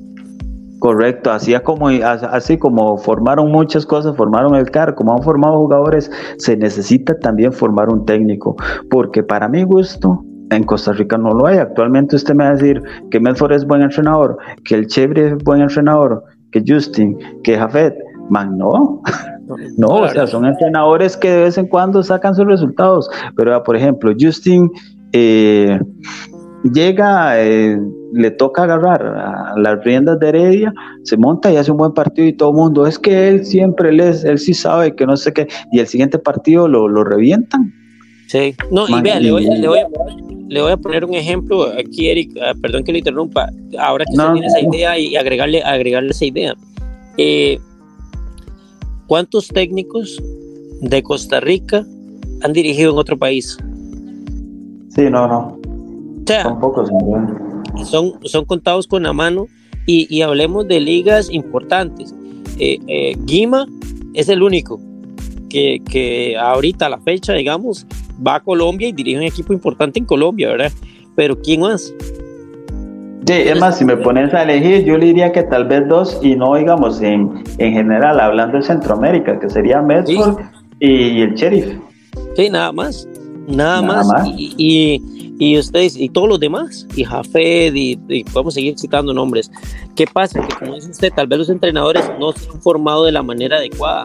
Correcto, así como, así como formaron muchas cosas, formaron el CAR, como han formado jugadores, se necesita también formar un técnico, porque para mi gusto, en Costa Rica no lo hay. Actualmente usted me va a decir que Medford es buen entrenador, que el Chevre es buen entrenador, que Justin, que Jafet, man, no. No, o sea, son entrenadores que de vez en cuando sacan sus resultados. Pero, por ejemplo, Justin eh, llega, eh, le toca agarrar a las riendas de Heredia, se monta y hace un buen partido y todo el mundo, es que él siempre, él, él sí sabe que no sé qué, y el siguiente partido lo, lo revientan. Sí, no, y vea, le voy, le, voy a, le voy, a, poner un ejemplo aquí, Eric, ah, perdón que le interrumpa, ahora que usted tiene esa idea y agregarle, agregarle esa idea. Eh, ¿Cuántos técnicos de Costa Rica han dirigido en otro país? Sí, no, no son pocos. Son, son contados con la mano y, hablemos de ligas importantes. Eh, eh, Guima es el único que, que ahorita a la fecha, digamos, va a Colombia y dirige un equipo importante en Colombia, ¿verdad? Pero ¿quién más? Sí, es más, si me pones a elegir, yo le diría que tal vez dos, y no digamos en, en general, hablando de Centroamérica, que sería Medford y el Sheriff. Sí, nada más. Nada, más. y, y ustedes y todos los demás, y Jafed, y, podemos seguir citando nombres. ¿Qué pasa? Que como dice usted, tal vez los entrenadores no se han formado de la manera adecuada.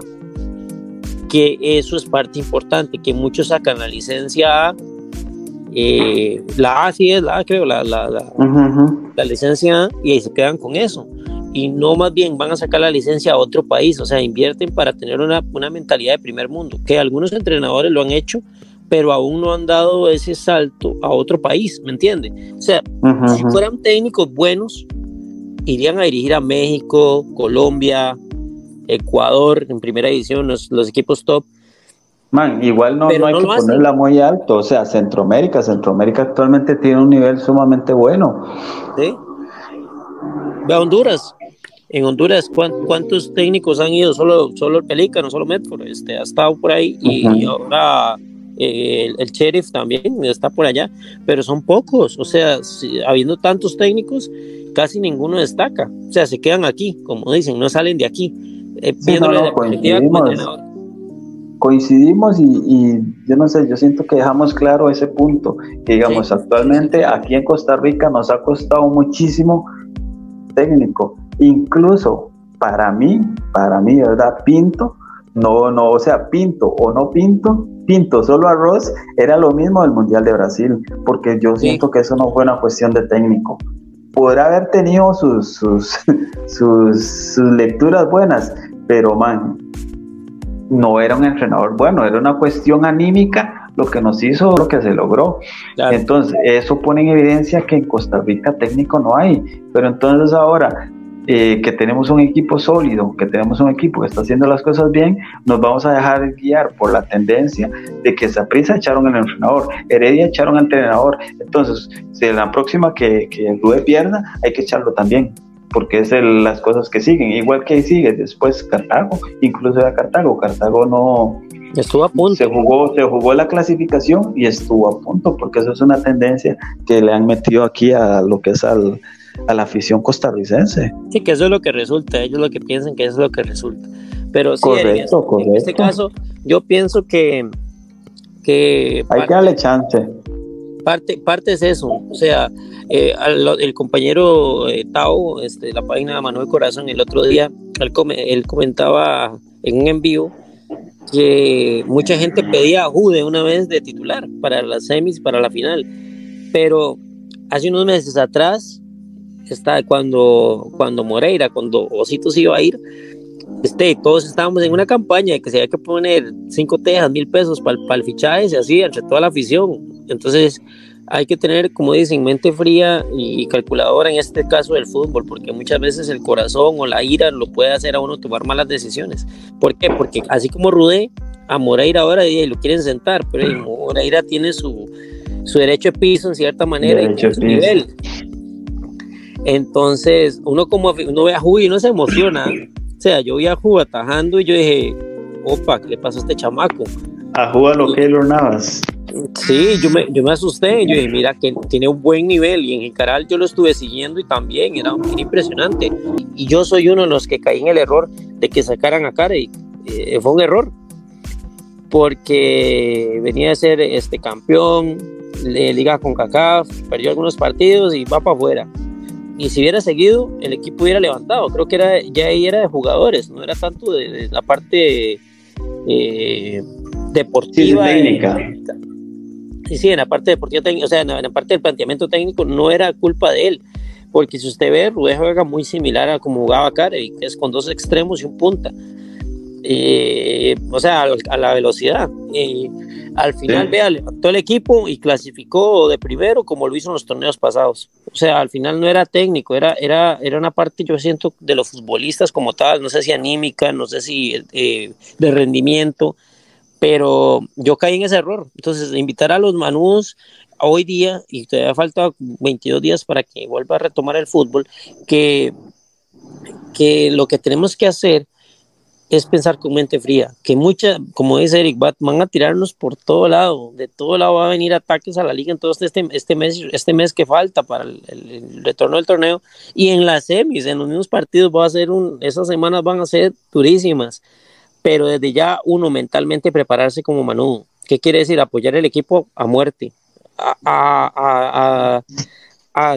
Que eso es parte importante, que muchos sacan la licencia A, eh, la A sí es la A, creo, la, la, la, licencia A, y ahí se quedan con eso. Y no más bien van a sacar la licencia a otro país, o sea, invierten para tener una, una mentalidad de primer mundo, que algunos entrenadores lo han hecho, pero aún no han dado ese salto a otro país, ¿me entiende? O sea, si fueran técnicos buenos, irían a dirigir a México, Colombia, Ecuador, en primera edición, los, equipos top. Man, igual no, no hay que ponerla muy alto, o sea, Centroamérica, Centroamérica actualmente tiene un nivel sumamente bueno. Sí. Ve a Honduras. En Honduras, ¿cuántos técnicos han ido? Solo, solo el Pelícano, solo Medford, este, ha estado por ahí y ahora el, sheriff también está por allá, pero son pocos, o sea, habiendo tantos técnicos, casi ninguno destaca, o sea, se quedan aquí, como dicen, no salen de aquí. Eh, coincidimos, y, yo no sé, yo siento que dejamos claro ese punto, que digamos, actualmente aquí en Costa Rica nos ha costado muchísimo técnico, incluso para mí, para mí, ¿verdad? Pinto, no, no, o sea, pinto o no pinto, pinto solo arroz, era lo mismo del Mundial de Brasil, porque yo siento que eso no fue una cuestión de técnico. Podrá haber tenido sus, sus, sus, lecturas buenas, pero man, no era un entrenador bueno, era una cuestión anímica lo que nos hizo, lo que se logró. Entonces, eso pone en evidencia que en Costa Rica técnico no hay. Pero entonces ahora eh, que tenemos un equipo sólido, que tenemos un equipo que está haciendo las cosas bien, nos vamos a dejar guiar por la tendencia de que prisa echaron al entrenador, Heredia echaron al entrenador. Entonces, si la próxima que, que el pierda, hay que echarlo también porque es las cosas que siguen, igual que sigue después Cartago, incluso era Cartago, Cartago no estuvo a punto. Se jugó, se jugó la clasificación y estuvo a punto, porque eso es una tendencia que le han metido aquí a lo que es al, a la afición costarricense. Sí, que eso es lo que resulta, ellos lo que piensan que es lo que resulta. Pero sí, correcto, en, este caso, yo pienso que, que hay que darle chance. Parte, parte es eso, o sea, eh, el compañero eh, Tao, este, la página de Manuel Corazón, el otro día, él, comentaba en un envío que mucha gente pedía a Jude una vez de titular para las semis, para la final, pero hace unos meses atrás, está cuando, cuando Moreira, cuando Osito se iba a ir, este, todos estábamos en una campaña de que se había que poner cinco tejas, mil pesos para el fichaje, se hacía entre toda la afición. Entonces, hay que tener, como dicen, mente fría y calculadora en este caso del fútbol, porque muchas veces el corazón o la ira lo puede hacer a uno tomar malas decisiones. ¿Por qué? Porque así como Rudé, a Moreira ahora lo quieren sentar, pero Moreira tiene su, su derecho de piso en cierta manera y su nivel. Entonces, uno como uno ve a Ju y no se emociona. O sea, yo vi a Ju atajando y yo dije, opa, ¿qué le pasó a este chamaco? A Ju a lo que lo Navas. Sí, yo me, yo me asusté, yo dije, mira, que tiene un buen nivel y en general yo lo estuve siguiendo y también era, impresionante. Y yo soy uno de los que caí en el error de que sacaran a Carey. Eh, fue un error, porque venía a ser este campeón de liga con CACAF, perdió algunos partidos y va para afuera. Y si hubiera seguido, el equipo hubiera levantado. Creo que era, ya ahí era de jugadores, no era tanto de, la parte eh, deportiva. Sí, técnica. Sí, sí, en la parte deportiva o sea, en la parte del planteamiento técnico no era culpa de él, porque si usted ve, Rudé juega muy similar a como jugaba Carey, que es con dos extremos y un punta. Eh, o sea, a, la velocidad. Al final, vea, levantó el equipo y clasificó de primero como lo hizo en los torneos pasados. O sea, al final no era técnico, era, era, era una parte, yo siento, de los futbolistas como tal, no sé si anímica, no sé si eh, de rendimiento, pero yo caí en ese error. Entonces, invitar a los manudos hoy día, y todavía falta 22 días para que vuelva a retomar el fútbol, que, que lo que tenemos que hacer es pensar con mente fría, que mucha, como dice Eric, van a tirarnos por todo lado, de todo lado va a venir ataques a la liga en todo este, este mes, este mes que falta para el, retorno del torneo, y en las semis, en los mismos partidos va a ser un, esas semanas van a ser durísimas pero desde ya uno mentalmente prepararse como Manu. ¿Qué quiere decir? Apoyar el equipo a muerte, a,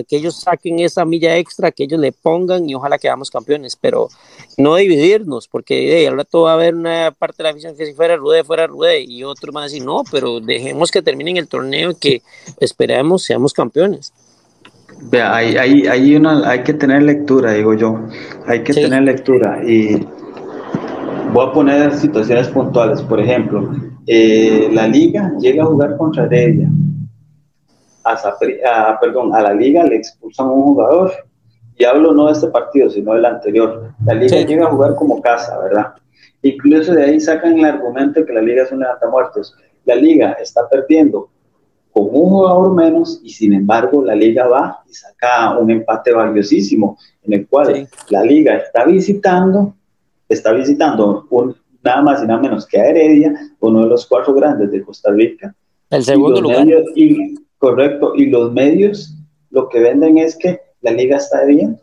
que ellos saquen esa milla extra, que ellos le pongan y ojalá quedamos campeones, pero no dividirnos, porque al rato va a haber una parte de la afición que si fuera Rude, fuera Rude, y otros van a decir, no, pero dejemos que terminen el torneo y que esperemos seamos campeones. Vea, hay, hay, hay, una, hay que tener lectura, digo yo, hay que tener lectura y Voy a poner situaciones puntuales. Por ejemplo, eh, la liga llega a jugar contra ella. A, perdón, a la liga le expulsan a un jugador. Y hablo no de este partido, sino del anterior. La liga llega a jugar como casa, ¿verdad? Incluso de ahí sacan el argumento que la liga es un muertos. La liga está perdiendo con un jugador menos y sin embargo la liga va y saca un empate valiosísimo en el cual la liga está visitando está visitando un, nada más y nada menos que a Heredia, uno de los cuatro grandes de Costa Rica. El segundo lugar. y, correcto, y los medios lo que venden es que la liga está debiendo,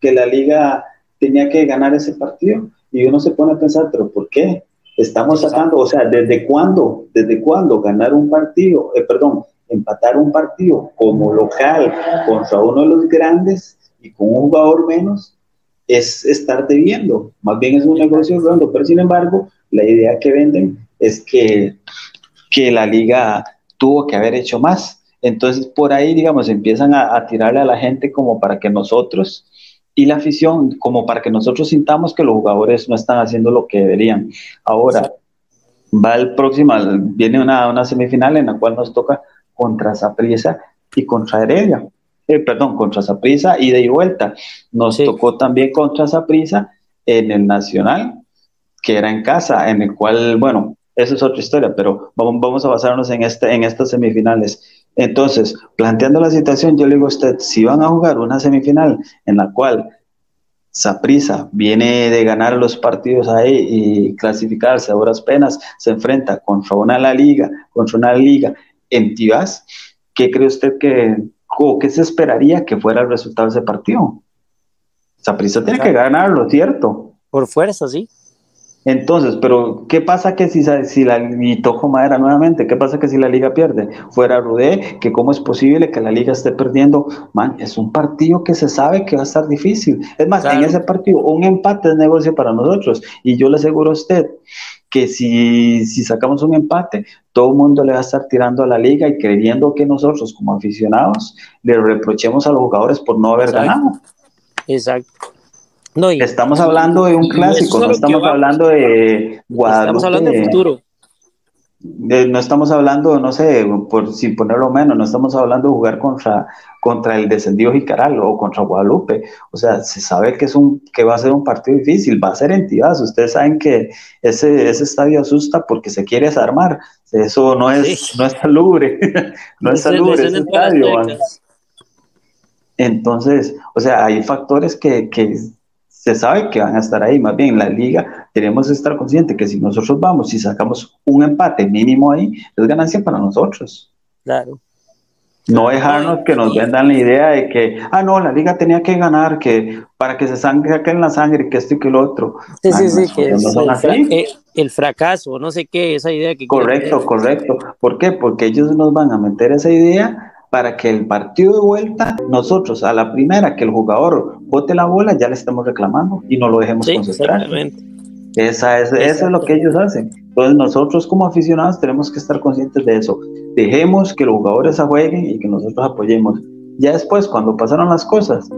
que la liga tenía que ganar ese partido. Y uno se pone a pensar, pero ¿por qué? Estamos sacando, o sea, ¿desde cuándo? ¿Desde cuándo ganar un partido, eh, perdón, empatar un partido como local contra uno de los grandes y con un jugador menos es estar debiendo, más bien es un negocio redondo, pero sin embargo, la idea que venden es que, que la liga tuvo que haber hecho más. Entonces, por ahí, digamos, empiezan a, tirarle a la gente como para que nosotros y la afición, como para que nosotros sintamos que los jugadores no están haciendo lo que deberían. Ahora, va el próximo, viene una, una semifinal en la cual nos toca contra Zaprisa y contra Heredia. Eh, perdón, contra Zaprisa, ida y vuelta. Nos tocó también contra Zaprisa en el Nacional, que era en casa, en el cual, bueno, eso es otra historia, pero vamos, vamos a basarnos en, este, en estas semifinales. Entonces, planteando la situación, yo le digo a usted, si van a jugar una semifinal en la cual Saprisa viene de ganar los partidos ahí y clasificarse a horas penas, se enfrenta contra una la liga, contra una liga en Tibás, ¿qué cree usted que, o qué se esperaría que fuera el resultado de ese partido? Saprisa tiene que ganarlo, ¿cierto? Por fuerza, sí. Entonces, pero ¿qué pasa que si, si la y toco madera nuevamente? ¿Qué pasa que si la liga pierde? Fuera Rudé, que cómo es posible que la liga esté perdiendo, man, es un partido que se sabe que va a estar difícil. Es más, en ese partido un empate es negocio para nosotros y yo le aseguro a usted que si, si sacamos un empate, todo el mundo le va a estar tirando a la liga y creyendo que nosotros como aficionados le reprochemos a los jugadores por no haber ganado. Exacto estamos hablando de un clásico, no estamos hablando de Guadalupe. Estamos hablando de futuro. no estamos hablando, no sé, por sin ponerlo menos, no estamos hablando de jugar contra, contra el descendido Jicaral o contra Guadalupe. O sea, se sabe que es un que va a ser un partido difícil, va a ser entidad. Ustedes saben que ese, ese estadio asusta porque se quiere desarmar. Eso no es, no es salubre, no es salubre ese estadio. Entonces, o sea, hay factores que, que se sabe que van a estar ahí. Más bien, la liga tenemos que estar conscientes que si nosotros vamos y sacamos un empate mínimo ahí, es ganancia para nosotros. Claro. No dejarnos que nos vendan la idea de que, ah, no, la liga tenía que ganar, que para que se saquen la sangre, que esto y que lo otro. Sí, sí, sí, que es eh, el, fracaso, no sé qué, esa idea que... Correcto, correcto. ¿Por qué? Porque ellos nos van a meter esa idea para que el partido de vuelta, nosotros a la primera que el jugador bote la bola, ya le estamos reclamando y no lo dejemos concentrar. Esa es, eso es lo que ellos hacen. Entonces nosotros como aficionados tenemos que estar conscientes de eso. Dejemos que los jugadores jueguen y que nosotros apoyemos. Ya después, cuando pasaron las cosas,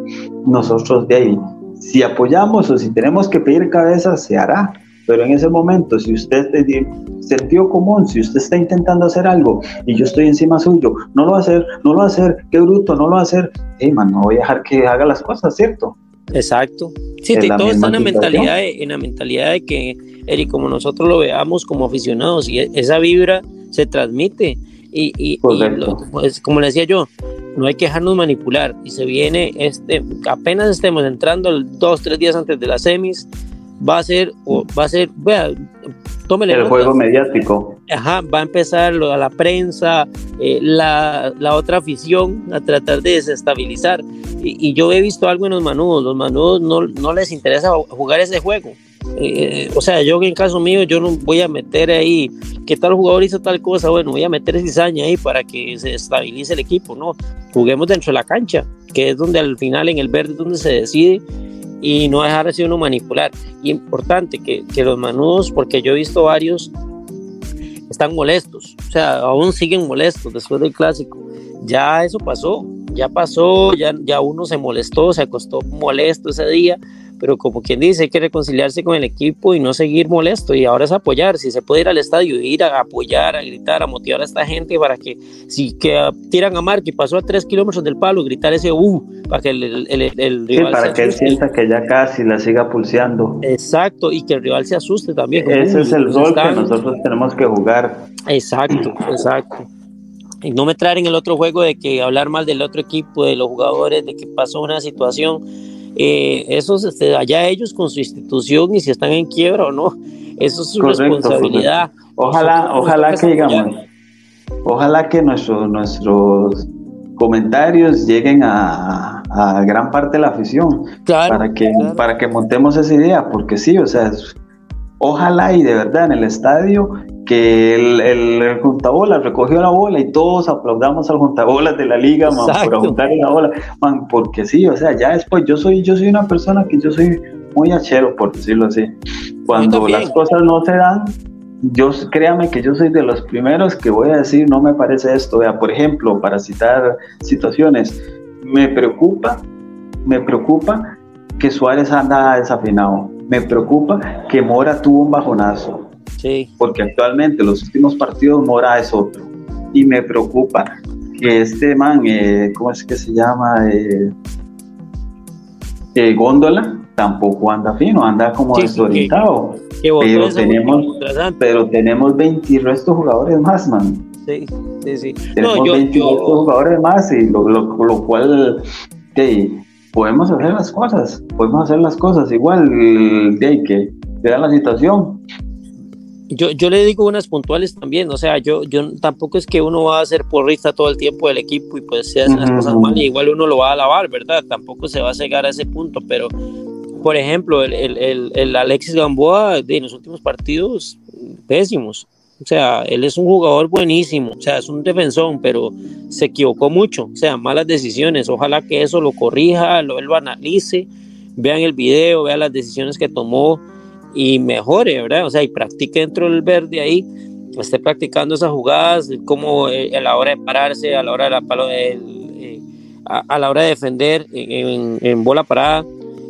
nosotros de ahí, si apoyamos o si tenemos que pedir cabeza, se hará pero en ese momento, si usted tiene sentido común, si usted está intentando hacer algo y yo estoy encima suyo, no lo va a hacer, no lo va a hacer, qué bruto, no lo va a hacer, hey, man, no voy a dejar que haga las cosas, ¿cierto? Exacto. Sí, todo está en la, mentalidad de, en la mentalidad de que, Eric, como nosotros lo veamos como aficionados, y esa vibra se transmite. Y, y, pues, como le decía yo, no hay que dejarnos manipular. Y se viene, este, apenas estemos entrando dos, tres días antes de las semis, va a ser, va a ser, vea, tómele El juego mediático. Ajá, va a empezar a la prensa, eh, la, la, otra afición a tratar de desestabilizar. Y, yo he visto algo en los manudos, los manudos no, no les interesa jugar ese juego. Eh, o sea, yo en caso mío, yo no voy a meter ahí que tal jugador hizo tal cosa, bueno, voy a meter cizaña ahí para que se estabilice el equipo, no, juguemos dentro de la cancha, que es donde al final en el verde es donde se decide y no dejar de uno manipular. Y importante que, que los manudos, porque yo he visto varios, están molestos, o sea, aún siguen molestos después del clásico. Ya eso pasó, ya pasó, ya, ya uno se molestó, se acostó molesto ese día pero como quien dice, hay que reconciliarse con el equipo y no seguir molesto y ahora es apoyar, si se puede ir al estadio, ir a apoyar, a gritar, a motivar a esta gente para que si que tiran a Mark y pasó a tres kilómetros del palo, gritar ese uh, para que el, el, rival sí, para que él sienta que ya casi la siga pulseando. Exacto, y que el rival se asuste también. Ese es el rol que nosotros tenemos que jugar. Exacto, exacto y no me traer en el otro juego de que hablar mal del otro equipo, de los jugadores, de que pasó una situación eh, eso este, allá ellos con su institución y si están en quiebra o no, eso es su responsabilidad. Ojalá, ojalá que digamos, ojalá que nuestros nuestros comentarios lleguen a, gran parte de la afición para que para que montemos esa idea, porque sí, o sea, ojalá y de verdad en el estadio que el, el, juntabolas recogió la bola y todos aplaudamos al juntabolas de la liga, man, por juntar la bola, man, porque sí, o sea, ya después yo soy, yo soy una persona que yo soy muy achero, por decirlo así. Cuando las cosas no se dan, yo créame que yo soy de los primeros que voy a decir, no me parece esto. Vea, por ejemplo, para citar situaciones, me preocupa, me preocupa que Suárez anda desafinado. Me preocupa que Mora tuvo un bajonazo Sí. Porque actualmente los últimos partidos Mora es otro. Y me preocupa que este man, eh, ¿cómo es que se llama? Eh, eh, Góndola, tampoco anda fino, anda como desorientado. pero, tenemos, pero tenemos 20 restos jugadores más, man. Sí, sí, sí. Tenemos 20 jugadores más, y lo, lo, cual podemos hacer las cosas, podemos hacer las cosas igual de que da la situación. Yo, yo le digo unas puntuales también, o sea, yo, yo tampoco es que uno va a ser porrista todo el tiempo del equipo y pues se hacen las cosas mal y igual uno lo va a alabar, ¿verdad? Tampoco se va a cegar a ese punto, pero por ejemplo, el, el, el, Alexis Gamboa de los últimos partidos, pésimos. O sea, él es un jugador buenísimo, o sea, es un defensor, pero se equivocó mucho, o sea, malas decisiones. Ojalá que eso lo corrija, lo, él lo analice, vean el video, vean las decisiones que tomó y mejore, ¿verdad? O sea, y practique dentro del verde ahí, esté practicando esas jugadas, como eh, a la hora de pararse, a la hora de la palo, eh, a, la hora de defender en, en bola parada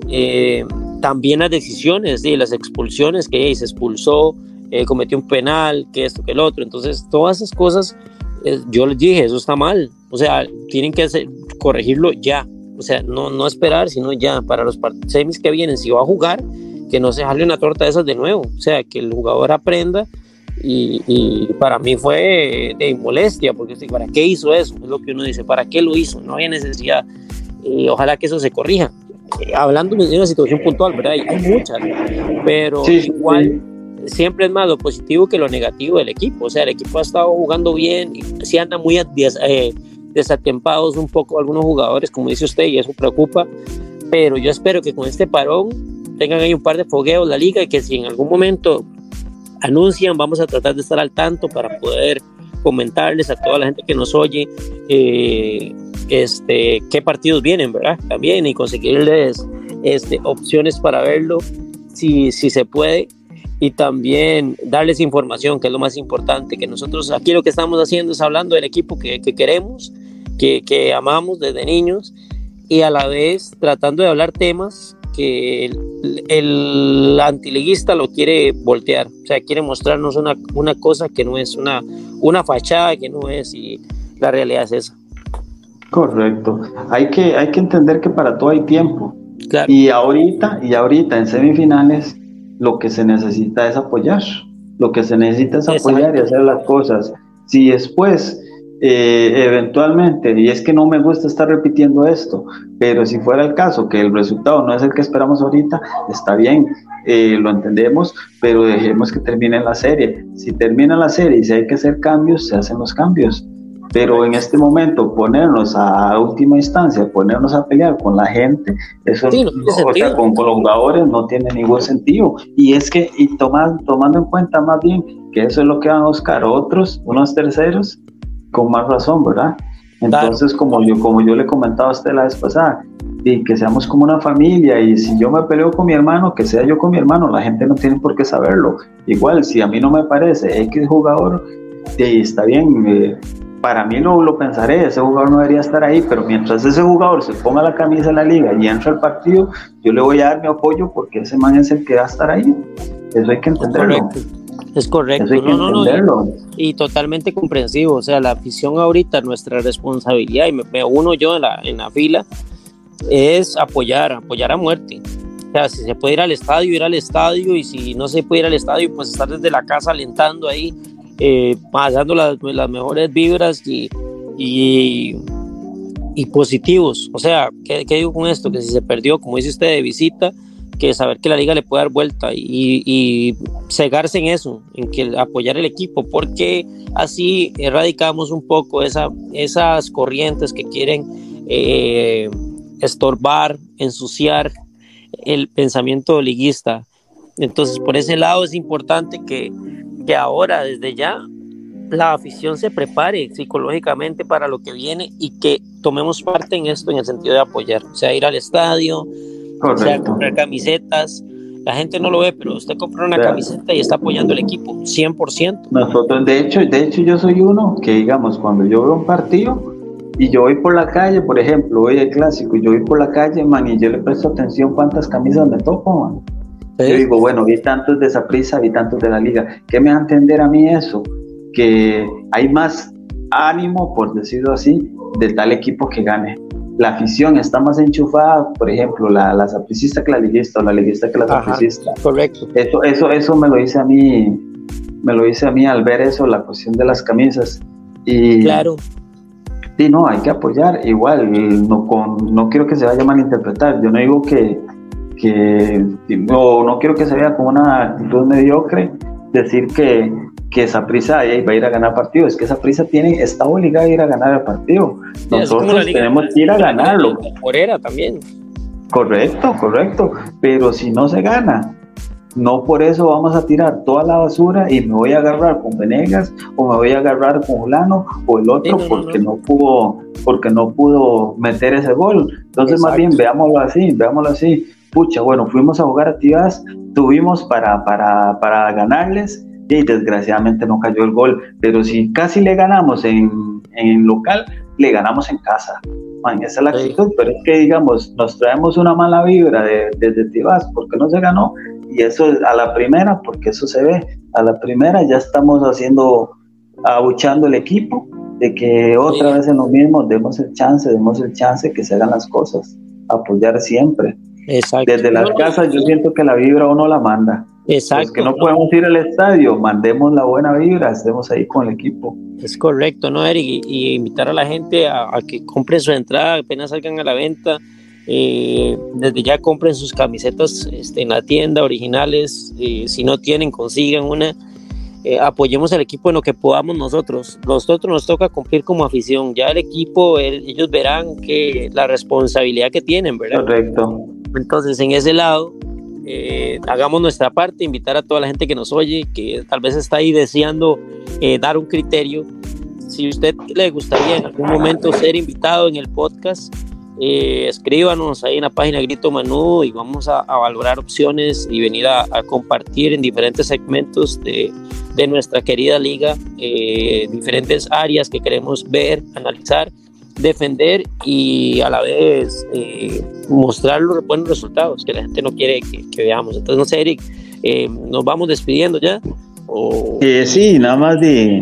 eh, también las decisiones, y las expulsiones que se expulsó, eh, cometió un penal, que esto, que el otro. Entonces, todas esas cosas, eh, yo les dije, eso está mal. O sea, tienen que hacer, corregirlo ya. O sea, no, no esperar, sino ya para los semis que vienen. Si va a jugar, que no se jale una torta de esas de nuevo. O sea, que el jugador aprenda. Y, para mí fue de molestia, porque ¿para qué hizo eso? Es lo que uno dice, ¿para qué lo hizo? No había necesidad. Y ojalá que eso se corrija. Eh, hablando de una situación puntual, ¿verdad? Hay muchas, pero igual siempre es más lo positivo que lo negativo del equipo. O sea, el equipo ha estado jugando bien, y sí anda muy eh, desatempados un poco algunos jugadores, como dice usted, y eso preocupa. Pero yo espero que con este parón tengan ahí un par de fogueos la liga y que si en algún momento anuncian, vamos a tratar de estar al tanto para poder comentarles a toda la gente que nos oye eh, este, qué partidos vienen, ¿verdad? También y conseguirles este, opciones para verlo si, si se puede y también darles información, que es lo más importante, que nosotros aquí lo que estamos haciendo es hablando del equipo que, que queremos, que, que, amamos desde niños y a la vez tratando de hablar temas que el, el, antiliguista lo quiere voltear, o sea, quiere mostrarnos una, una cosa que no es una, una fachada, que no es y la realidad es esa. Correcto. Hay que, hay que entender que para todo hay tiempo. Y ahorita, y ahorita en semifinales, lo que se necesita es apoyar. Lo que se necesita es apoyar y hacer las cosas. Si después, eh, eventualmente, y es que no me gusta estar repitiendo esto, pero si fuera el caso que el resultado no es el que esperamos ahorita, está bien, eh, lo entendemos, pero dejemos que termine la serie. Si termina la serie y si hay que hacer cambios, se hacen los cambios. Pero en este momento ponernos a última instancia, ponernos a pelear con la gente, eso o sea, con, los jugadores no tiene ningún sentido. Y es que, y tomando, tomando en cuenta más bien que eso es lo que van a buscar otros, unos terceros, con más razón, ¿verdad? Entonces, como yo, como yo le comentaba a usted la vez pasada, y que seamos como una familia, y si yo me peleo con mi hermano, que sea yo con mi hermano, la gente no tiene por qué saberlo. Igual, si a mí no me parece X jugador, y está bien, eh, para mí no lo pensaré, ese jugador no debería estar ahí, pero mientras ese jugador se ponga la camisa de la liga y entra al partido, yo le voy a dar mi apoyo porque ese man es el que va a estar ahí. Eso hay que entenderlo. Es correcto, no, no, no, y, totalmente comprensivo. O sea, la afición ahorita, nuestra responsabilidad, y me, me uno yo en la, en la fila, es apoyar, apoyar a muerte. O sea, si se puede ir al estadio, ir al estadio, y si no se puede ir al estadio, pues estar desde la casa alentando ahí eh, pasando las, mejores vibras y, y, positivos. O sea, ¿qué, digo con esto? Que si se perdió, como dice usted, de visita, que saber que la liga le puede dar vuelta y, cegarse en eso, en que apoyar el equipo, porque así erradicamos un poco esa, esas corrientes que quieren eh, estorbar, ensuciar el pensamiento liguista. Entonces, por ese lado es importante que, que ahora, desde ya, la afición se prepare psicológicamente para lo que viene y que tomemos parte en esto en el sentido de apoyar, o sea, ir al estadio, o sea, comprar camisetas. La gente no lo ve, pero usted compra una camiseta y está apoyando el equipo, 100%. Nosotros, de hecho, de hecho, yo soy uno que, digamos, cuando yo veo un partido y yo voy por la calle, por ejemplo, hoy el clásico, y yo voy por la calle, man, y yo le presto atención cuántas camisas me toco, man Yo digo, bueno, vi tantos de esa prisa, vi tantos de la liga. ¿Qué me va a entender a mí eso? Que hay más ánimo, por decirlo así, de tal equipo que gane. La afición está más enchufada, por ejemplo, la, la sapricista que la liguista o la liguista que la sapricista. Correcto. Eso, eso, eso me lo dice a mí, me lo dice a mí al ver eso, la cuestión de las camisas. Y, claro. Sí, no, hay que apoyar. Igual, no, con, no quiero que se vaya a malinterpretar. Yo no digo que, que no, no quiero que se vea como una actitud mediocre decir que, que esa prisa va a ir a ganar partido. Es que esa prisa tiene, está obligada a ir a ganar el partido. Nosotros tenemos que ir a ganarlo. Morera también. Correcto, correcto. Pero si no se gana, no por eso vamos a tirar toda la basura y me voy a agarrar con Venegas o me voy a agarrar con Ulano o el otro porque no, pudo porque no pudo meter ese gol. Entonces más bien veámoslo así, veámoslo así. Pucha, bueno, fuimos a jugar a tuvimos para, para, para ganarles y desgraciadamente no cayó el gol. Pero si casi le ganamos en, en local, le ganamos en casa. Man, esa es la actitud, pero es que digamos, nos traemos una mala vibra de, desde Tibas porque no se ganó y eso a la primera, porque eso se ve, a la primera ya estamos haciendo, abuchando el equipo de que otra vez en lo mismo demos el chance, demos el chance que se hagan las cosas, apoyar siempre. Exacto. Desde las casas yo siento que la vibra uno la manda. Exacto. Los que no podemos ir al estadio, mandemos la buena vibra, estemos ahí con el equipo. Es correcto, ¿no, Eric? Y, invitar a la gente a, a, que compren su entrada, apenas salgan a la venta. Eh, desde ya compren sus camisetas este, en la tienda originales. Eh, si no tienen, consigan una. Eh, apoyemos al equipo en lo que podamos nosotros. Nosotros nos toca cumplir como afición. Ya el equipo, el, ellos verán que la responsabilidad que tienen, ¿verdad? Correcto. Entonces, en ese lado, eh, hagamos nuestra parte, invitar a toda la gente que nos oye, que tal vez está ahí deseando eh, dar un criterio. Si usted le gustaría en algún momento ser invitado en el podcast, eh, escríbanos ahí en la página Grito Manú y vamos a, valorar opciones y venir a, a, compartir en diferentes segmentos de, de nuestra querida liga, eh, diferentes áreas que queremos ver, analizar defender y a la vez eh, mostrar los buenos resultados que la gente no quiere que, que veamos. Entonces, no sé, Eric, eh, nos vamos despidiendo ya. O... Eh, sí, nada más de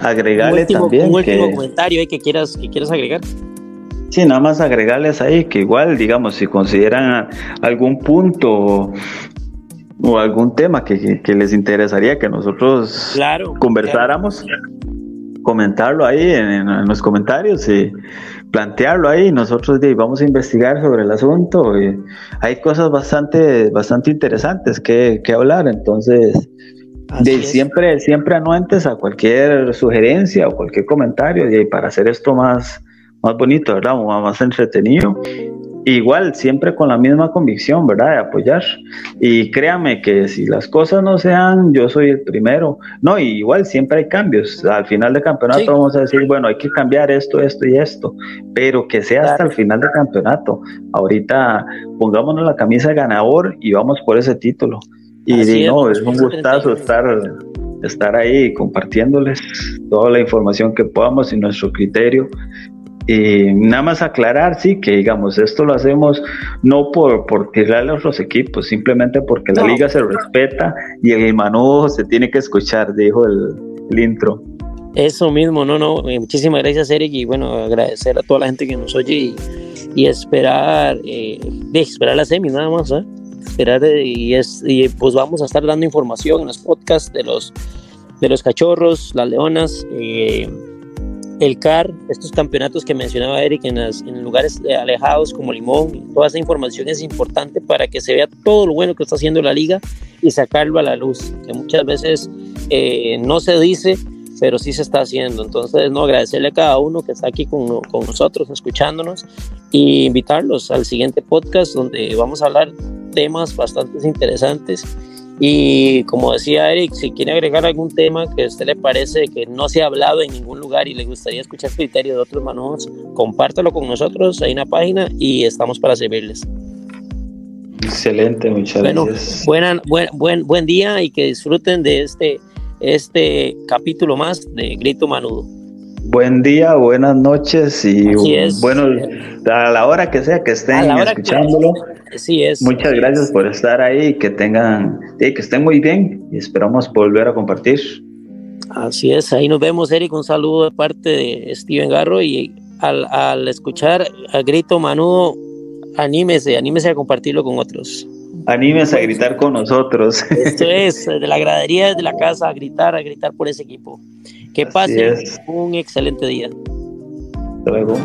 agregarle un último, también. Un último que, comentario ahí que quieras, que quieras agregar. Sí, nada más agregarles ahí que igual, digamos, si consideran algún punto o algún tema que les interesaría que nosotros claro, conversáramos. Claro comentarlo ahí en, en, los comentarios y plantearlo ahí. Nosotros vamos a investigar sobre el asunto. Y hay cosas bastante, bastante interesantes que, que hablar. Entonces, de, siempre, siempre anuentes a cualquier sugerencia o cualquier comentario y para hacer esto más, más bonito, ¿verdad? Más entretenido. Igual, siempre con la misma convicción, ¿verdad? De apoyar. Y créame que si las cosas no sean, yo soy el primero. No, y igual siempre hay cambios. Al final del campeonato sí. vamos a decir, bueno, hay que cambiar esto, esto y esto. Pero que sea hasta el final del campeonato. Ahorita pongámonos la camisa de ganador y vamos por ese título. Y Así no, es, es un gustazo estar, estar ahí compartiéndoles toda la información que podamos y nuestro criterio y nada más aclarar, sí, que digamos, esto lo hacemos no por, por tirarle a los equipos, simplemente porque la liga se respeta y el manudo se tiene que escuchar, dijo el, el, intro. Eso mismo, no, no, muchísimas gracias Eric y bueno, agradecer a toda la gente que nos oye y, y esperar, eh, de esperar la semi nada más, ¿eh? esperar eh, y, es, y pues vamos a estar dando información en los podcasts de los, de los cachorros, las leonas, eh, el CAR, estos campeonatos que mencionaba Eric en, las, en, lugares alejados como Limón, toda esa información es importante para que se vea todo lo bueno que está haciendo la liga y sacarlo a la luz, que muchas veces eh, no se dice, pero sí se está haciendo. Entonces, no agradecerle a cada uno que está aquí con, con nosotros, escuchándonos, y invitarlos al siguiente podcast donde vamos a hablar temas bastante interesantes y como decía Eric, si quiere agregar algún tema que a usted le parece que no se ha hablado en ningún lugar y le gustaría escuchar criterios de otros manojos, compártelo con nosotros, hay una página y estamos para servirles. Excelente, muchas bueno, gracias. Buena, buen, buen, buen día y que disfruten de este, este capítulo más de Grito Manudo. Buen día, buenas noches y bueno, a la hora que sea que estén escuchándolo. Es. Muchas gracias por estar ahí, que tengan, que estén muy bien y esperamos volver a compartir. Así es, ahí nos vemos, Eric. Un saludo de parte de Steven Garro y al, al escuchar a grito Manudo, anímese, anímese a compartirlo con otros. Anímese a gritar con nosotros. Esto es, de la gradería de la casa, a gritar, a gritar por ese equipo. Que pase un excelente día. Hasta luego.